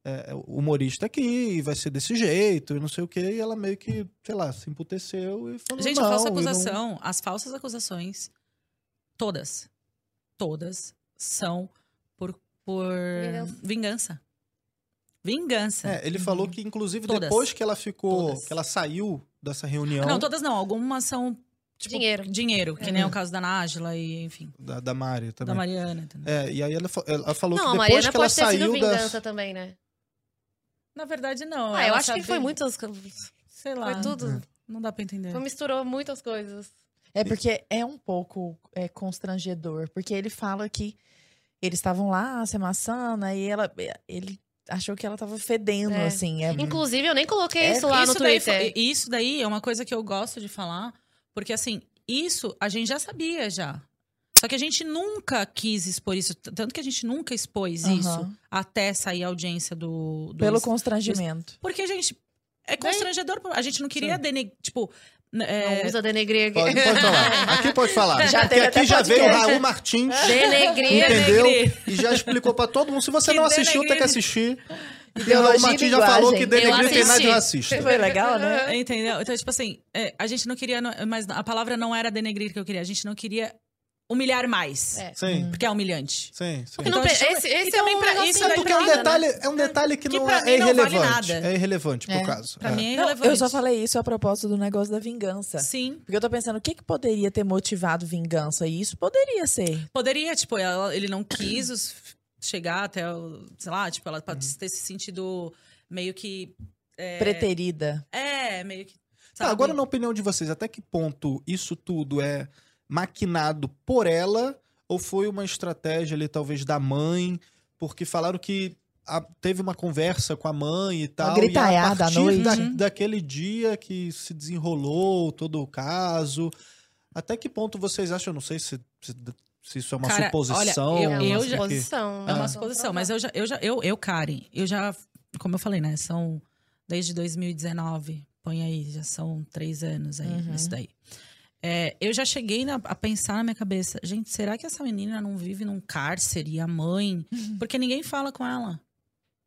é, humorista aqui, e vai ser desse jeito, e não sei o quê. E ela meio que, sei lá, se emputeceu e falou, Gente, não, a falsa e não- acusação, as falsas acusações, todas, todas são por, por Vingança. vingança. Vingança. É, ele falou que, inclusive, Todas. depois que ela ficou, Todas. que ela saiu dessa reunião Não, todas não. Algumas são tipo, Dinheiro. Dinheiro, que nem é o caso da Nájila e, enfim, da, da Mari também. da Mariana. entendeu? É, e aí ela, ela falou Não, que depois Mariana que ela pode ter sido saiu vingança das... também, né? Na verdade, não. Ah, eu acho que sabia- foi muitas. Sei lá. Foi tudo. Não dá pra entender. Foi, misturou muitas coisas. É porque é um pouco é, constrangedor, porque ele fala que eles estavam lá se amassando, e ela, ele achou que ela tava fedendo, É. assim. É, Inclusive, eu nem coloquei É, isso lá isso no daí Twitter. foi- isso daí é uma coisa que eu gosto de falar, porque assim, isso a gente já sabia já. Só que a gente nunca quis expor isso, tanto que a gente nunca expôs Aham. isso até sair a audiência do, do pelo constrangimento. Porque, gente, é constrangedor. A gente não queria denegrir, tipo, é, Não usa denegrir aqui. Pode, pode falar. Aqui pode falar. Já Porque aqui já veio o. Raul Martins, Denegrir. entendeu? denegrir. E já explicou pra todo mundo. Se você Que não assistiu, tem que assistir. E o Raul Martins já falou que denegrir tem nada de racista. Foi legal, né? Entendeu? Então, tipo assim, é, a gente não queria. Mas a palavra não era denegrir que eu queria. A gente não queria humilhar mais. É. Sim, Porque é humilhante. sim, sim. Porque não Então, esse esse é também um pra- isso É porque é um nada, detalhe, né? é um detalhe que, Que não é, é não vale irrelevante. nada. É irrelevante pro É. caso. Pra É. mim é irrelevante. eu só falei isso a propósito do negócio da vingança. Sim. Porque eu tô pensando, o que, que poderia ter motivado vingança? E isso poderia ser. Poderia, tipo, ela- ele não quis os- chegar até, o, sei lá, tipo, ela pode ter se sentido meio que. É, Preterida. É, meio que. Tá, agora, na opinião de vocês, até que ponto isso tudo é maquinado por ela ou foi uma estratégia ali, talvez, da mãe? Porque falaram que a- teve uma conversa com a mãe e tal. gritaiada e a à partir noite. da- Uhum. daquele dia que se desenrolou todo o caso. Até que ponto vocês acham? Eu não sei se, se, se isso é uma Cara, suposição. olha, É uma eu se já- suposição. É uma Ah. suposição, mas eu já, eu já, eu, eu, Karen, eu já, como eu falei, né? São desde 2019, põe aí, já são três anos aí, Uhum. isso daí. É, eu já cheguei na- a pensar na minha cabeça, gente, será que essa menina não vive num cárcere, a mãe? Porque ninguém fala com ela.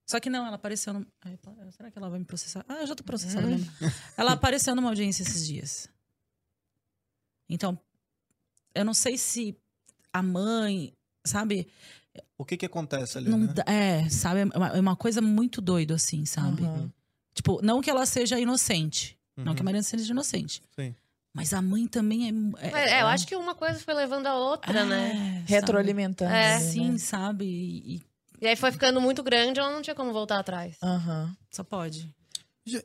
Só que não, ela apareceu no. Ai, será que ela vai me processar? Ah, eu já tô processada Uhum. mesmo. Ela apareceu numa audiência esses dias. Então, eu não sei se a mãe, sabe? O que que acontece ali, Não né? é, sabe? É uma, é uma coisa muito doido, assim, sabe? Aham. Tipo, não que ela seja inocente. Não que a Uhum, Mariana seja inocente. Sim. Mas a mãe também é. Mas, é, eu acho que uma coisa foi levando a outra, né? É, Retroalimentando. É, Sim, né? sabe? E, e E aí foi ficando muito grande, ela não tinha como voltar atrás. Aham. só pode.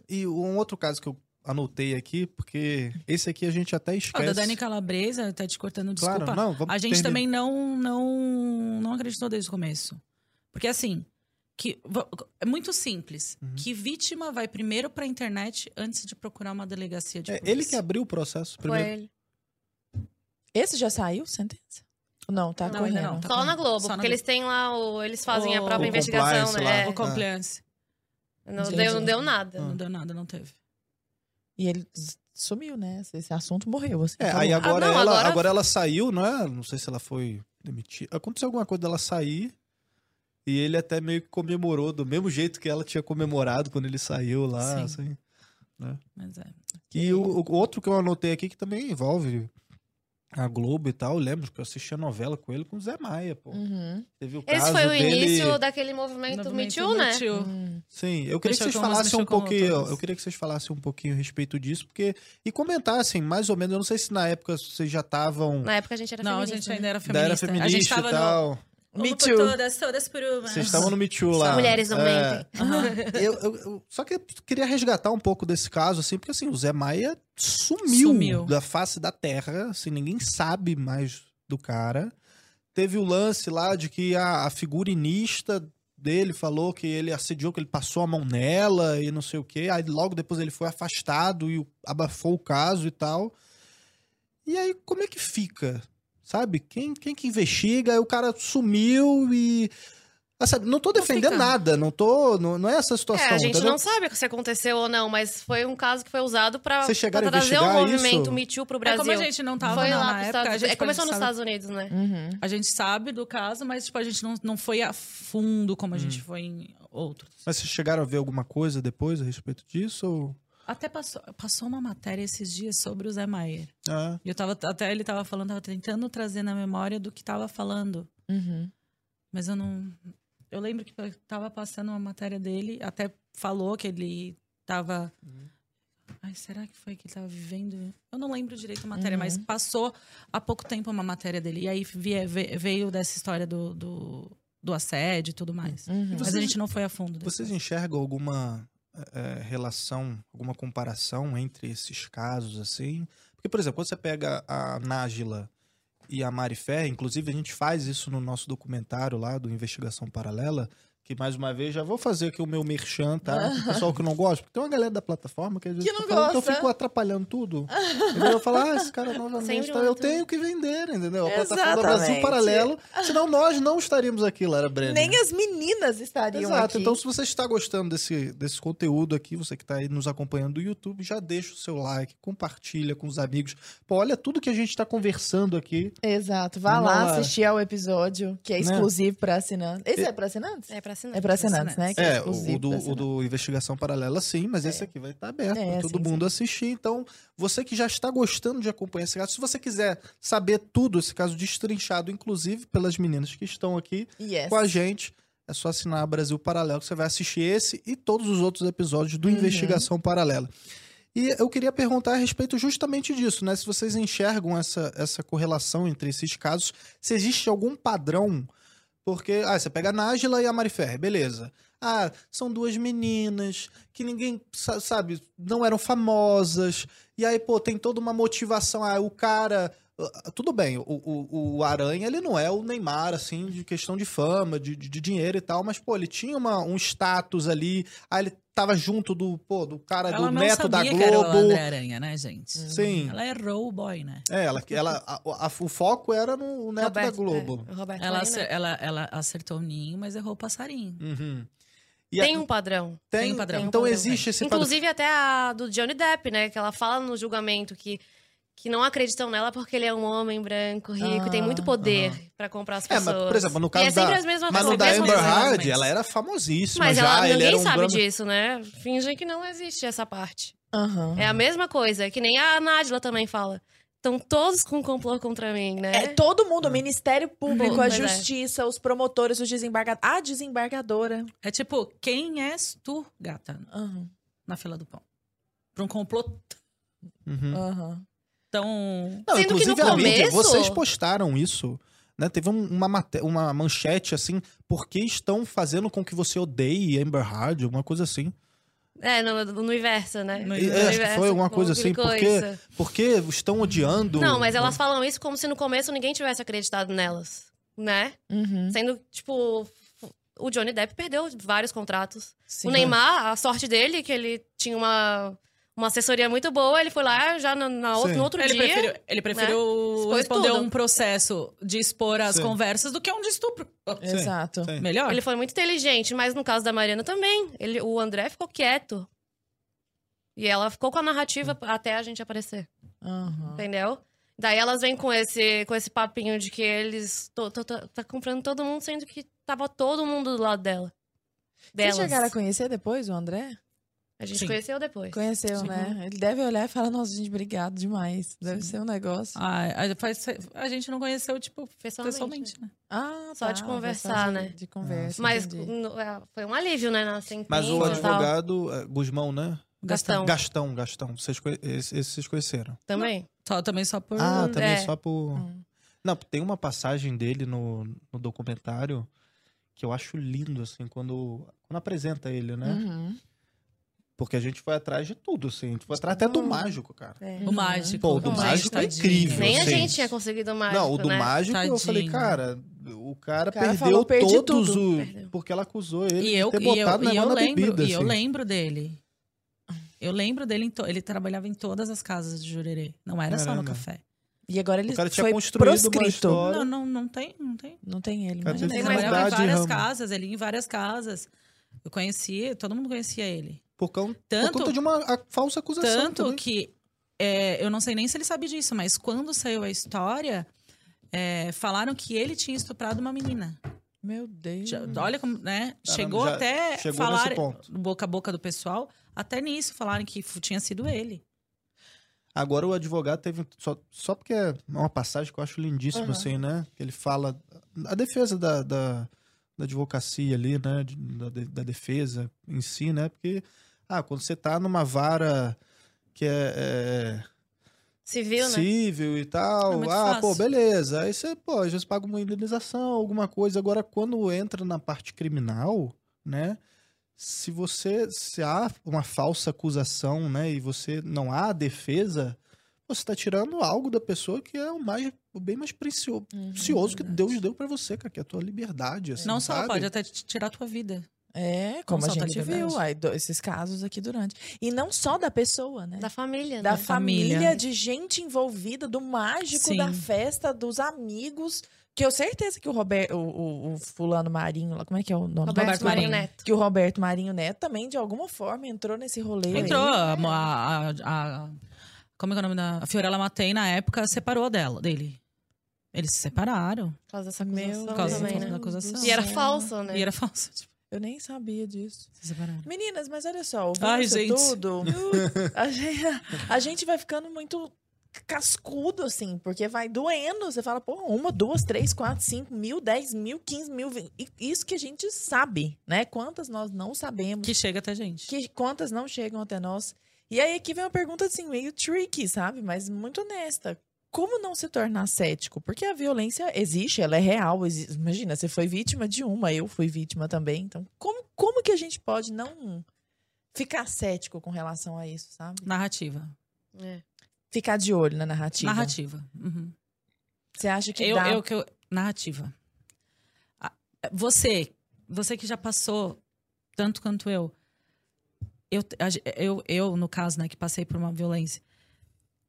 E um outro caso que eu anotei aqui, porque esse aqui a gente até esquece. da Dani Calabresa, tá te cortando, desculpa. Claro, não, vamos a gente terminar. também não, não, não acreditou desde o começo. Porque assim, que, é muito simples. Uhum. Que vítima vai primeiro pra internet antes de procurar uma delegacia de É, polícia? ele que abriu o processo primeiro. Foi ele. Esse já saiu, sentença? Não, tá Não, correndo. não, tá. Só na Globo, Só na porque Globo. eles têm lá o. Eles fazem a O- própria o investigação, né? O É. compliance. Não, Entendi. deu, não deu nada. Ah. Não deu nada, não teve. E ele sumiu, né? Esse, assunto morreu. Assim, É, aí agora, Ah, não, ela, agora- agora ela saiu, né? Não sei se ela foi demitida. Aconteceu alguma coisa dela sair. E ele até meio que comemorou do mesmo jeito que ela tinha comemorado quando ele saiu lá, Sim. assim. Mas é. E o, o outro que eu anotei aqui que também envolve a Globo e tal, eu lembro que eu assisti a novela com ele com o Zé Maia, pô. Uhum. Teve o Esse foi o dele... início daquele movimento, Me Movimento Too, né? Me Too. Hum. Sim, eu queria que Mexeu vocês com umas, falassem um pouquinho, outras. eu queria que vocês falassem um pouquinho a respeito disso, porque e comentassem mais ou menos, eu não sei se na época vocês já estavam Na época a gente era Não, a feminista. gente ainda era ainda era feminista. feminista a gente tava e tal. no. Me Uma por Too. todas, todas por uma. Vocês estavam no Me Too lá. Mulheres não É, mentem. Eu, eu- eu só que eu queria resgatar um pouco desse caso, assim, porque assim, o Zé Maia sumiu, Sumiu. da face da terra, assim, ninguém sabe mais do cara. Teve o lance lá de que a, a figurinista dele falou que ele assediou, que ele passou a mão nela e não sei o quê. Aí logo depois ele foi afastado e abafou o caso e tal. E aí, como é que fica? Sabe? Quem, quem que investiga? Aí o cara sumiu e. Ah, sabe, não tô defendendo nada, não tô. Não, não é essa situação. É, a gente entendeu? não sabe se aconteceu ou não, mas foi um caso que foi usado pra, Vocês chegaram pra a trazer o investigar movimento isso? Me Too pro É Brasil. como a gente não tava foi na, lá na época, Estados a Unidos. gente, É, começou nos sabe, Estados Unidos, né? Uhum. A gente sabe do caso, mas tipo, a gente não, não foi a fundo como a gente Hum. foi em outros. Mas vocês chegaram a ver alguma coisa depois a respeito disso? Ou... Até passou, passou uma matéria esses dias sobre o Zé Maier. Ah, E eu tava, até ele tava falando, tava tentando trazer na memória do que tava falando. Uhum. Mas eu não. Eu lembro que tava passando uma matéria dele, até falou que ele tava. Ai, será que foi que ele tava vivendo? Eu não lembro direito a matéria, mas passou há pouco tempo uma matéria dele. E aí veio dessa história do, do, do assédio e tudo mais. Uhum. Mas Vocês- a gente não foi a fundo. vocês enxergam alguma eh, relação, alguma comparação entre esses casos, assim? Porque, por exemplo, quando você pega a Nájila e a Mari Ferrer, inclusive a gente faz isso no nosso documentário lá do Investigação Paralela, que mais uma vez já vou fazer aqui o meu merchan, tá? O pessoal que não gosta, porque tem uma galera da plataforma que às vezes Que não tá falando que eu fico atrapalhando tudo. Entendeu? Eu falo, ah, esse cara novamente, Sempre tá, eu tenho que vender, entendeu? A plataforma. Brasil Paralelo, senão nós não estaríamos aqui, Lara Brenner. Nem as meninas estariam Exato. aqui. Então, se você está gostando desse, desse conteúdo aqui, você que está aí nos acompanhando do YouTube, já deixa o seu like, compartilha com os amigos. Pô, olha tudo que a gente está conversando aqui. Exato. Vá lá Lara. assistir ao episódio, que é Né? exclusivo para assinantes. Esse é, para assinantes? É pra assinar. É para assinantes, né? Que É, exclusivo o do, o assinantes. do Investigação Paralela, sim, mas esse aqui vai estar aberto É, para todo sim, mundo assistir. Então, você que já está gostando de acompanhar esse caso, se você quiser saber tudo, esse caso destrinchado, inclusive pelas meninas que estão aqui Yes. com a gente, é só assinar Brasil Paralelo, que você vai assistir esse e todos os outros episódios do Uhum. Investigação Paralela. E eu queria perguntar a respeito justamente disso, né? Se vocês enxergam essa, essa correlação entre esses casos, se existe algum padrão. Porque, ah, você pega a Nájila e a Marifer, beleza. Ah, são duas meninas que ninguém sa- sabe, não eram famosas. E aí, pô, tem toda uma motivação. Ah, o cara. ah, Tudo bem, o, o, o Aranha, ele não é o Neymar, assim, de questão de fama, de, de, dinheiro e tal, mas, pô, ele tinha uma, um status ali. Aí ele tava junto do, pô, do cara Ela do não neto da sabia que era o Globo. André Aranha, né, gente? Sim. Ela errou o boy, né? É, ela, ela, a- a- o foco era no neto da Roberto, Globo. é, o Roberto Ela, acer- né? ela, ela acertou o ninho, mas errou o passarinho. Uhum. E Tem a- um padrão. tem, tem um padrão. Então um padrão, existe esse padrão. Inclusive até a do Johnny Depp, né? Que ela fala no julgamento que, que não acreditam nela porque ele é um homem branco, rico, e tem muito Ah, poder aham. pra comprar as É, pessoas. mas, por exemplo, no caso e é sempre da- as mesmas Mas no da Amber coisas. Heard, ela era famosíssima Mas já. ela, ninguém era um sabe drama- disso, né? Fingem que não existe essa parte. Aham. É a mesma coisa, que nem a Nádila também fala. Estão todos com complô contra mim, né? É, todo mundo, o Ministério Público, a é. Justiça, os promotores, os desembargadores. A desembargadora. É tipo, quem és tu, gata, Aham, na fila do pão? Pra um complô Uhum. Tão... Não, Sendo que inclusive no a mídia, começo- vocês postaram isso. Né? Teve um- uma, mate- uma manchete assim, por que estão fazendo com que você odeie Amber Heard, alguma coisa assim. É, no, no universo, né? No No E, é, acho que foi alguma coisa assim, porque, porque estão odiando. Não, mas elas falam isso como se no começo ninguém tivesse acreditado nelas, né? Uhum. Sendo, tipo, o Johnny Depp perdeu vários contratos. Sim. O Neymar, a sorte dele, que ele tinha uma, uma assessoria muito boa, ele foi lá já no, na outro, no outro Ele dia. né? preferiu, ele preferiu Expôs responder tudo. um processo de expor as Sim. conversas do que um de estupro. Sim, Exato. sim. Melhor? Ele foi muito inteligente, mas no caso da Mariana também. Ele, o André ficou quieto. E ela ficou com a narrativa até a gente aparecer, Aham. entendeu? Daí elas vêm com esse, com esse papinho de que eles tô, tô- tô- tá comprando todo mundo, sendo que tava todo mundo do lado dela. Vocês Delas. chegaram a conhecer depois o André? A gente Sim. conheceu depois. Conheceu, Sim. né? Ele deve olhar e falar, nossa, gente, obrigado demais. Deve ser um negócio. Ah, a, faz- a gente não conheceu, tipo, Pessoalmente. pessoalmente, né? Ah, Só de tá, conversar, de- né? De conversa, Mas é, foi um alívio, né? Na sentença Mas o e tal. advogado, é, Guzmão, né? Gastão. Gastão, Gastão. Vocês, esse, esse vocês conheceram. Também. Só, também só por... Ah, também é. só por. Hum. Não, tem uma passagem dele no, no documentário que eu acho lindo, assim, quando, quando apresenta ele, né? Uhum. Porque a gente foi atrás de tudo, assim. A gente foi atrás até do mágico, cara. É. O mágico. Pô, o do mágico é tadinho. incrível. Nem a Sim. gente tinha conseguido o mágico, Não, o do né? mágico, eu falei, Tadinho. cara, o cara, O cara perdeu falou, "Perdi todos tudo." os. Perdeu. Porque ela acusou ele E eu, de ter e eu, botado e eu negócio na lembro, bebida. e eu assim. lembro dele. Eu lembro dele, em to- ele trabalhava em todas as casas de Jurerê. Não era só no Caramba. café. E agora ele O cara tinha foi construído proscrito. Não, não, não tem, não tem. Não tem ele, Cara, mas... Ele trabalhava em várias Ramo. casas, ele ia em várias casas. Eu conhecia, todo mundo conhecia ele. Por, causa, Tanto- por conta de uma a- falsa acusação. Tanto também. que é, eu não sei nem se ele sabe disso, mas quando saiu a história, é, falaram que ele tinha estuprado uma menina. Meu Deus. Já- Olha como, né? Caramba, chegou até chegou falar nesse ponto. boca a boca do pessoal, até nisso falaram que tinha sido ele. Agora o advogado teve. Só, só porque é uma passagem que eu acho lindíssima, Aham. assim, né? Que ele fala. A defesa da, da, da advocacia ali, né? Da, da defesa em si, né? Porque, ah, quando você tá numa vara que é, é Civil, né? civil e É tal, muito ah, pô, fácil. beleza. Aí você, pô, às vezes paga uma indenização, alguma coisa. Agora, quando entra na parte criminal, né? Se você se há uma falsa acusação, né, e você não há defesa, você está tirando algo da pessoa que é o mais o bem mais precio- Uhum, precioso que verdade. Deus deu pra você, cara, que é a tua liberdade, assim, não só sabe? pode até tirar a tua vida. É, como a Não só da gente viu aí, do- esses casos aqui durante. E não só da pessoa, né? Da família, da né? família, família. de gente envolvida, do mágico Sim. da festa, dos amigos. Que eu certeza que o Roberto, o, o- fulano Marinho, como é que é o nome? Roberto Roberto Marinho Marinho. Neto. Que o Roberto Marinho Neto também, de alguma forma, entrou nesse rolê. Entrou, aí. a, a- a- Como é que é o nome da. A Fiorella Matei, na época, separou dela, dele. Eles se separaram. Por causa dessa acusação Por causa também, da né? acusação. E era falso, né? E era falso. Tipo, Eu nem sabia disso. se separaram. Meninas, mas olha só, ouvindo Ai, isso gente. tudo, a gente, a gente vai ficando muito cascudo, assim, porque vai doendo. Você fala, pô, uma, duas, três, quatro, cinco mil, dez mil, quinze mil. vinte- e Isso que a gente sabe, né? Quantas nós não sabemos, Que chega até a gente. que quantas não chegam até nós. E aí aqui vem uma pergunta, assim, meio tricky, sabe? Mas muito honesta. Como não se tornar cético? Porque a violência existe, ela é real. exi- Imagina, você foi vítima de uma, eu fui vítima também. Então, como, como que a gente pode não ficar cético com relação a isso, sabe? Narrativa. É. Ficar de olho na narrativa. Narrativa. Uhum. Você acha que eu, dá... eu, que eu- narrativa. Você, você que já passou tanto quanto eu, eu, eu, eu no caso, né, que passei por uma violência,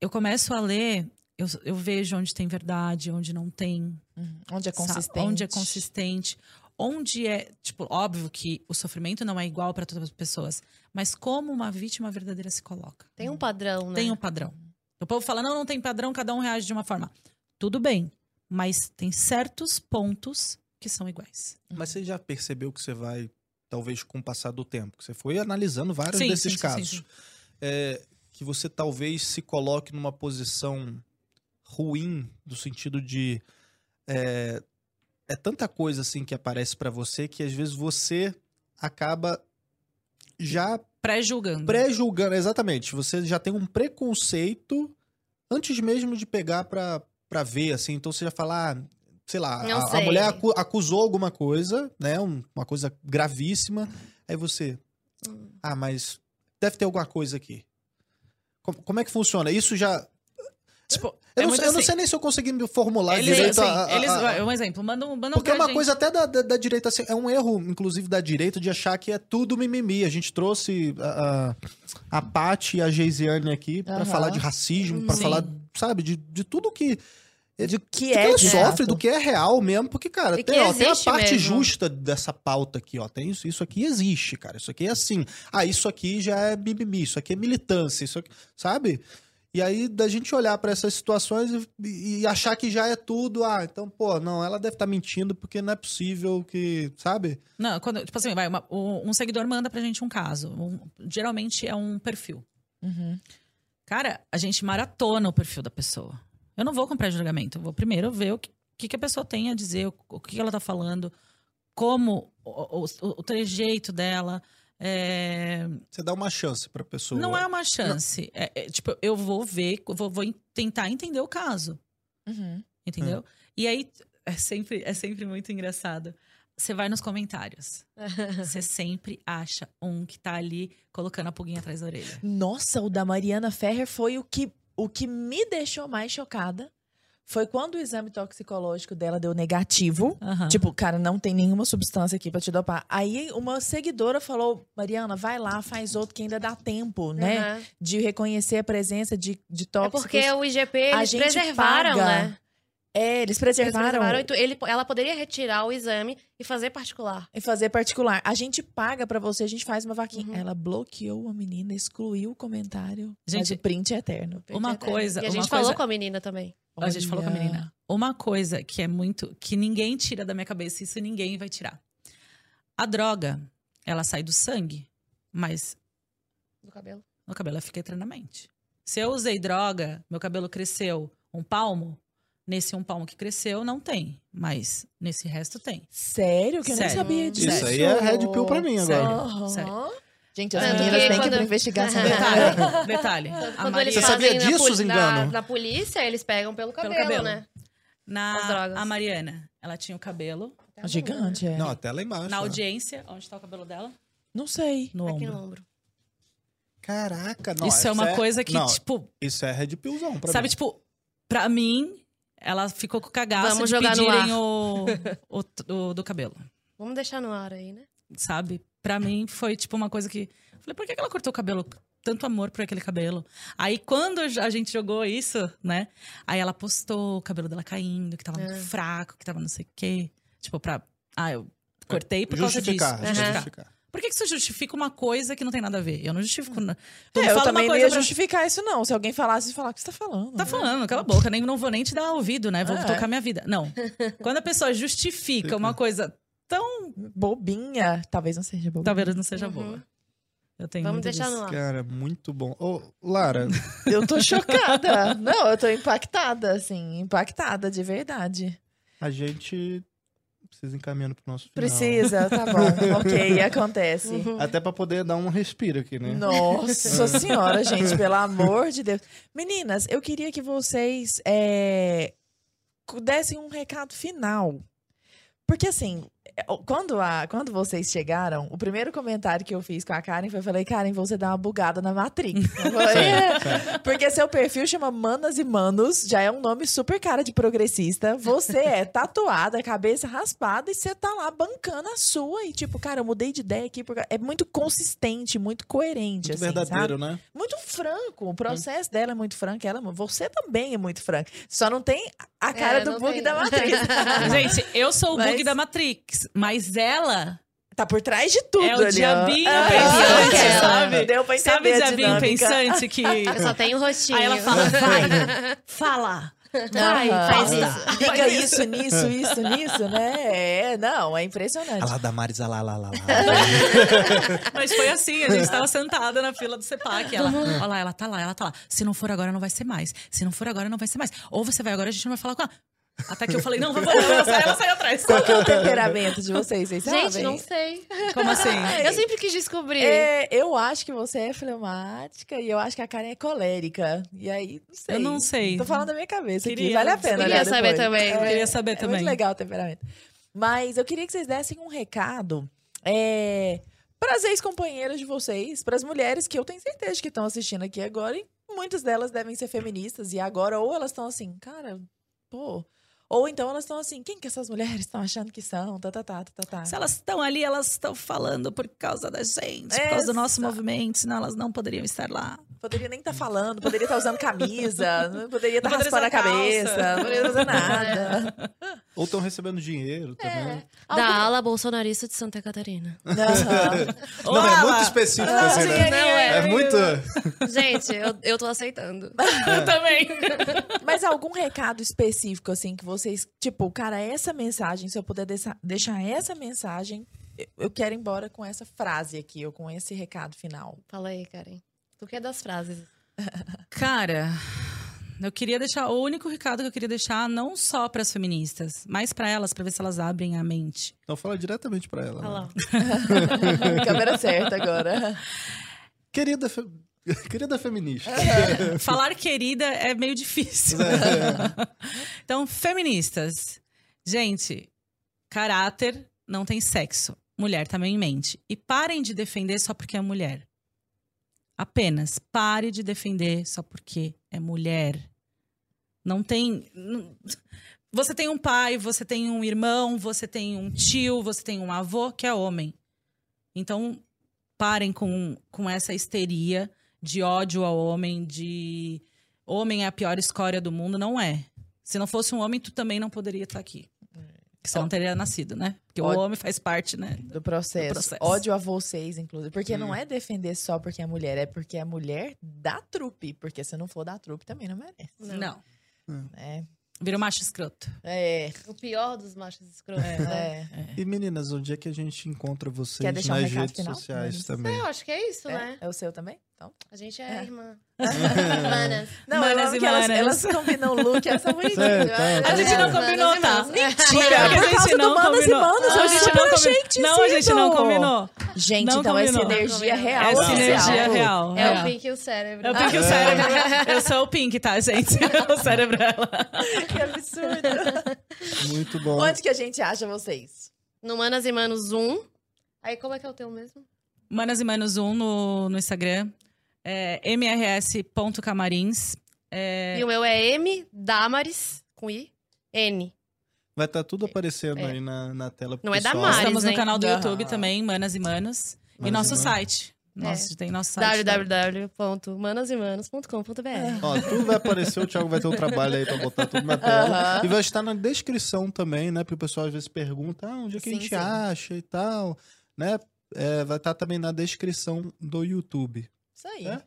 eu começo a ler, eu, eu vejo onde tem verdade, onde não tem, Uhum. Onde é consistente. onde é consistente, onde é, tipo, óbvio que o sofrimento não é igual para todas as pessoas, mas como uma vítima verdadeira se coloca. Tem um padrão, né? Tem um padrão. O povo fala, não, não tem padrão, cada um reage de uma forma. Tudo bem, mas tem certos pontos que são iguais. Mas você já percebeu que você vai, talvez com o passar do tempo, que você foi analisando vários Sim, desses sim, casos, sim, é, que você talvez se coloque numa posição ruim, no sentido de é, é tanta coisa assim que aparece pra você que às vezes você acaba já Pré-julgando. pré-julgando, exatamente. Você já tem um preconceito antes mesmo de pegar pra, pra ver, assim. Então você já fala, ah, sei lá, a, a sei. mulher acu- acusou alguma coisa, né? um- uma coisa gravíssima. Aí você, Hum. ah, mas deve ter alguma coisa aqui. Como, como é que funciona? Isso já. Tipo, Eu, é não, sei- eu não assim, sei nem se eu consegui me formular Eles, direito. assim, a- a- eles, a- um exemplo, manda um, manda um porque é uma gente. coisa até da, da, da direita, assim, é um erro, inclusive, da direita de achar que é tudo mimimi. A gente trouxe a, a, a Paty e a Geisiane aqui pra Aham. falar de racismo, pra Sim. falar, sabe, de, de tudo que. De que que é ela sofre, do que é real mesmo, porque, cara, tem, ó, tem a parte mesmo. justa dessa pauta aqui, ó. Tem isso, isso aqui existe, cara. Isso aqui é assim. Ah, isso aqui já é mimimi, isso aqui é militância, isso aqui, sabe? E aí, da gente olhar pra essas situações e, e achar que já é tudo, ah, então, pô, não, ela deve estar mentindo porque não é possível que, sabe? Não, quando, tipo assim, vai, uma- um, um seguidor manda pra gente um caso. Um- geralmente é um perfil. Uhum. Cara, a gente maratona o perfil da pessoa. Eu não vou comprar julgamento. Eu vou primeiro ver o que, que, que a pessoa tem a dizer, o, o que ela tá falando, como o, o, o trejeito dela. é, Você dá uma chance pra pessoa. Não é uma chance. É, é, tipo, eu vou ver, vou, vou en- tentar entender o caso. Uhum. Entendeu? E aí é sempre, é sempre muito engraçado. Você vai nos comentários. Você sempre acha um que tá ali colocando a pulguinha atrás da orelha. Nossa, o da Mariana Ferrer foi o que, o que me deixou mais chocada. foi quando o exame toxicológico dela deu negativo. Aham. Tipo, cara, não tem nenhuma substância aqui pra te dopar. Aí uma seguidora falou: Mariana, vai lá, faz outro que ainda dá tempo, né? Aham. De reconhecer a presença de, de É tóxicos. porque o IGP, eles preservaram, paga. né? É, eles Eles preservaram. preservaram. e tu- Ele, ela poderia retirar o exame e fazer particular. E fazer particular. A gente paga pra você, a gente faz uma vaquinha. Uhum. Ela bloqueou a menina, excluiu o comentário. mas Gente, o print é eterno. Uma coisa- E a uma gente coisa- falou com a menina também. A gente falou com a Olha. menina. Uma coisa que é muito. que ninguém tira da minha cabeça, isso ninguém vai tirar. A droga, ela sai do sangue, mas Do cabelo. no cabelo ela fica eternamente. Se eu usei droga, meu cabelo cresceu um palmo, nesse um palmo que cresceu, não tem. Mas nesse resto tem. Sério? Que eu nem Sério. sabia disso. Isso aí é red pill pra mim agora. Aham. Sério. Gente, as Tanto meninas que têm que ir pra investigação. Detalhe, detalhe. A Quando Você sabia na disso, poli- Zingano? Na, na polícia, eles pegam pelo cabelo, cabelo. né? as na, drogas. a Mariana, ela tinha o cabelo Gigante, é. Não, até lá embaixo. na ó. audiência, onde tá o cabelo dela? Não sei. No Aqui ombro. no ombro. Caraca, não. isso é uma coisa que, não, tipo, Isso é red pillzão pra sabe, mim. tipo, pra mim, ela ficou com cagaço Vamos de jogar no pedirem ar. o, o, o do cabelo. Vamos deixar no ar aí, né? sabe? Pra mim foi tipo uma coisa que. Falei, por que que ela cortou o cabelo? Tanto amor por aquele cabelo. Aí quando a gente jogou isso, né? Aí ela postou o cabelo dela caindo, que tava muito É. fraco, que tava não sei o quê. Tipo, pra. Ah, eu cortei por causa disso. Justificar, Aham. justificar. Por que, que você justifica uma coisa que não tem nada a ver? Eu não justifico. na- Tu É, me eu também uma não ia pra- justificar isso, não. Se alguém falasse, falar o que você tá falando. Tá falando, cala a boca, nem, não vou nem te dar ouvido, né? Vou É. tocar minha vida. Não. Quando a pessoa justifica uma coisa tão. Bobinha. Talvez não seja bobinha. Talvez não seja Uhum. boa. Eu tenho Vamos deixar disso. no ar. Cara, muito bom. Ô, Lara, Eu tô chocada. não, eu tô impactada, assim. Impactada, de verdade. a gente precisa ir encaminhando pro nosso final. Precisa, tá bom. ok, acontece. Uhum. Até pra poder dar um respiro aqui, né? Nossa senhora, gente, pelo amor de Deus. Meninas, eu queria que vocês é, dessem um recado final. Porque assim, quando, a, quando vocês chegaram, o primeiro comentário que eu fiz com a Karen foi: eu falei, Karen, você dá uma bugada na Matrix. Falei, "É." Porque seu perfil chama Manas e Manos, já é um nome super cara de progressista. Você é tatuada, cabeça raspada e você tá lá bancando a sua. E tipo, cara, eu mudei de ideia aqui. Porque é muito consistente, muito coerente. Muito assim, verdadeiro, sabe? né? Muito franco. O processo dela é muito franco. Ela, você também é muito franco. Só não tem a cara É, do bug tem, da. Matrix. Gente, eu sou o Mas- bug da Matrix, mas ela tá por trás de tudo. é o ali, ó. diabinho Ah, pensante, sabe? Deu pra Sabe entender o a diabinho pensante que. Eu só tenho o rostinho. Aí ela fala, vai, fala, vai, faz fala. Diga isso, nisso, isso, nisso, né? É, não, é impressionante. A lá da Maris, a lá, lá, lá, lá. Mas foi assim, a gente tava sentada na fila do CEPAC. Ela, olha lá, ela tá lá, ela tá lá. Se não for agora, não vai ser mais. Se não for agora, não vai ser mais. Ou você vai agora, a gente não vai falar com ela. Até que eu falei, não, vamos, vamos. Ela, ela saiu atrás. Qual que é o temperamento de vocês? Vocês Gente, sabem? não sei. Como assim? Eu sempre quis descobrir. É, eu acho que você é fleumática e eu acho que a Karen é colérica. E aí, não sei. Eu não sei. Tô falando da minha cabeça aqui. Queria- Vale a pena, Queria olhar saber depois. também. É, Queria saber é também. muito legal o temperamento. Mas eu queria que vocês dessem um recado é, para as ex-companheiras de vocês, para as mulheres que eu tenho certeza que estão assistindo aqui agora, e muitas delas devem ser feministas, e agora ou elas estão assim, cara, pô. Ou então elas estão assim, quem que essas mulheres estão achando que são? Tá, tá, tá, tá, tá. Se elas estão ali, elas estão falando por causa da gente, por causa do nosso movimento, senão elas não poderiam estar lá. Poderia nem estar falando, poderia estar usando camisa, não poderia estar Não poderia raspando a calça. cabeça, não poderia fazer nada. Ou estão recebendo dinheiro também. Da ala bolsonarista de Santa Catarina. Não, é muito específico, assim, né? Não, é. É muito. Gente, eu, eu tô aceitando. Eu também. Mas algum recado específico, assim, que vocês. Tipo, cara, essa mensagem, se eu puder deixar, essa mensagem, eu- eu quero ir embora com essa frase aqui, ou com esse recado final. Fala aí, Karen. Tu que é das frases. Cara, eu queria deixar. O único recado que eu queria deixar, não só para as feministas, mas para elas, para ver se elas abrem a mente. Então fala diretamente pra ela. Fala né? lá. Câmera certa agora. Querida, fe- Querida feminista. Falar querida é meio difícil. então, feministas. Gente, caráter não tem sexo. Mulher também mente. E parem de defender só porque é mulher. Apenas pare de defender só porque é mulher. Não tem. Você tem um pai, você tem um irmão, você tem um tio, você tem um avô que é homem. Então, parem com, com essa histeria de ódio ao homem, de homem é a pior escória do mundo. Não é. Se não fosse um homem, tu também não poderia estar aqui. Que você não teria nascido, né? Porque Ódio. o homem faz parte, né? Do processo. Do processo. Ódio a vocês, inclusive. Porque Hum. não é defender só porque é mulher, é porque é mulher da trupe. Porque se não for da trupe, também não merece. Não. né? Vira um macho escroto. É, O pior dos machos escrotos. né? é. E meninas, onde é que a gente encontra vocês um nas redes final, sociais meninas? também? Eu acho que é isso, É, né? é o seu também? Então. A gente é, É. irmã. Manas. Não, Manas eu e elas, manas. elas combinam o look, elas são bonitinhas. É, tá, A gente não Manas combinou, e tá? Mentira, É, por a gente causa do não Manas e combinou. Manos, Não, eu a gente não combinou. Não, a gente não combinou. Gente, Não então essa combinou. energia Não real. Essa oficial. energia real. É é. o Pink e o cérebro. É o Pink e o cérebro. Eu sou o Pink, tá, gente? O cérebro é ela. Que absurdo. Muito bom. Onde que a gente acha vocês? No Manas e Manos 1. Aí como é que é o teu mesmo? Manas e Manos 1 no, no Instagram. É, mrs.camarins. É, E o meu é M Damaris, com I, N. Vai estar tudo aparecendo É. aí na, na tela. Não é pessoal. Damares, estamos no hein? canal do. YouTube também, Manas e Manos. E Manas e nosso Manos. site. Nosso, Tem nosso site. www.manasemanos.com.br Ó, tudo vai aparecer, o Thiago vai ter um trabalho aí pra botar tudo na tela. E vai estar na descrição também, né? Porque o pessoal às vezes pergunta ah, onde é que a Sim, gente sim. acha e tal, né? É, vai estar também na descrição do YouTube. Isso aí. É?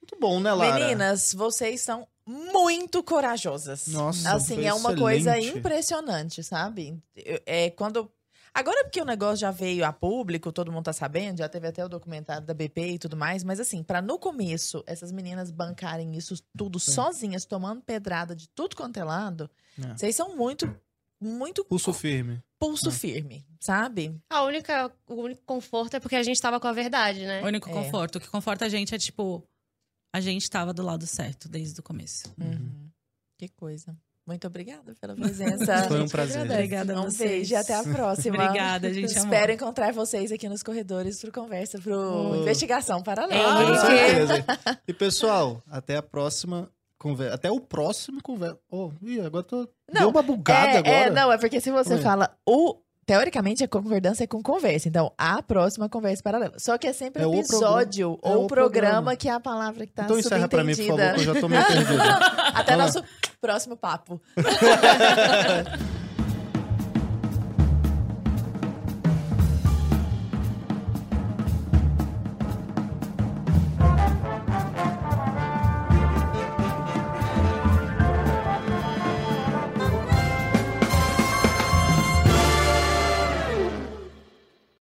Muito bom, né, Lara? Meninas, vocês são muito corajosas. Nossa, assim, é uma coisa excelente. impressionante, sabe? Eu- É quando Agora porque o negócio já veio a público, todo mundo tá sabendo, já teve até o documentário da BP e tudo mais, mas assim, pra no começo essas meninas bancarem isso tudo sozinhas, tomando pedrada de tudo quanto é lado, É. vocês são muito muito Pulso firme. Pulso É. firme, sabe? A única, o único conforto é porque a gente tava com a verdade, né? O único É. conforto. O que conforta a gente é, tipo, a gente tava do lado certo desde o começo. Uhum. Que coisa. Muito obrigada pela presença. Foi um prazer. Obrigada a Um vocês. beijo e até a próxima. Obrigada, gente. Espero encontrar vocês aqui nos corredores pro conversa, pro Oh. investigação Com paralela. Ei. certeza. E pessoal, até a próxima conversa. Até o próximo conversa. Oh, ih, agora tô. Não, Deu uma bugada é, agora. é, não, é porque se você fala o. Teoricamente, a concordância é com conversa. Então, a próxima conversa paralela. Só que é sempre É o episódio. É ou o programa, programa. que é a palavra que tá então encerra pra mim, por favor, subentendida. que eu já tô meio perdido. Até lá. nosso próximo papo.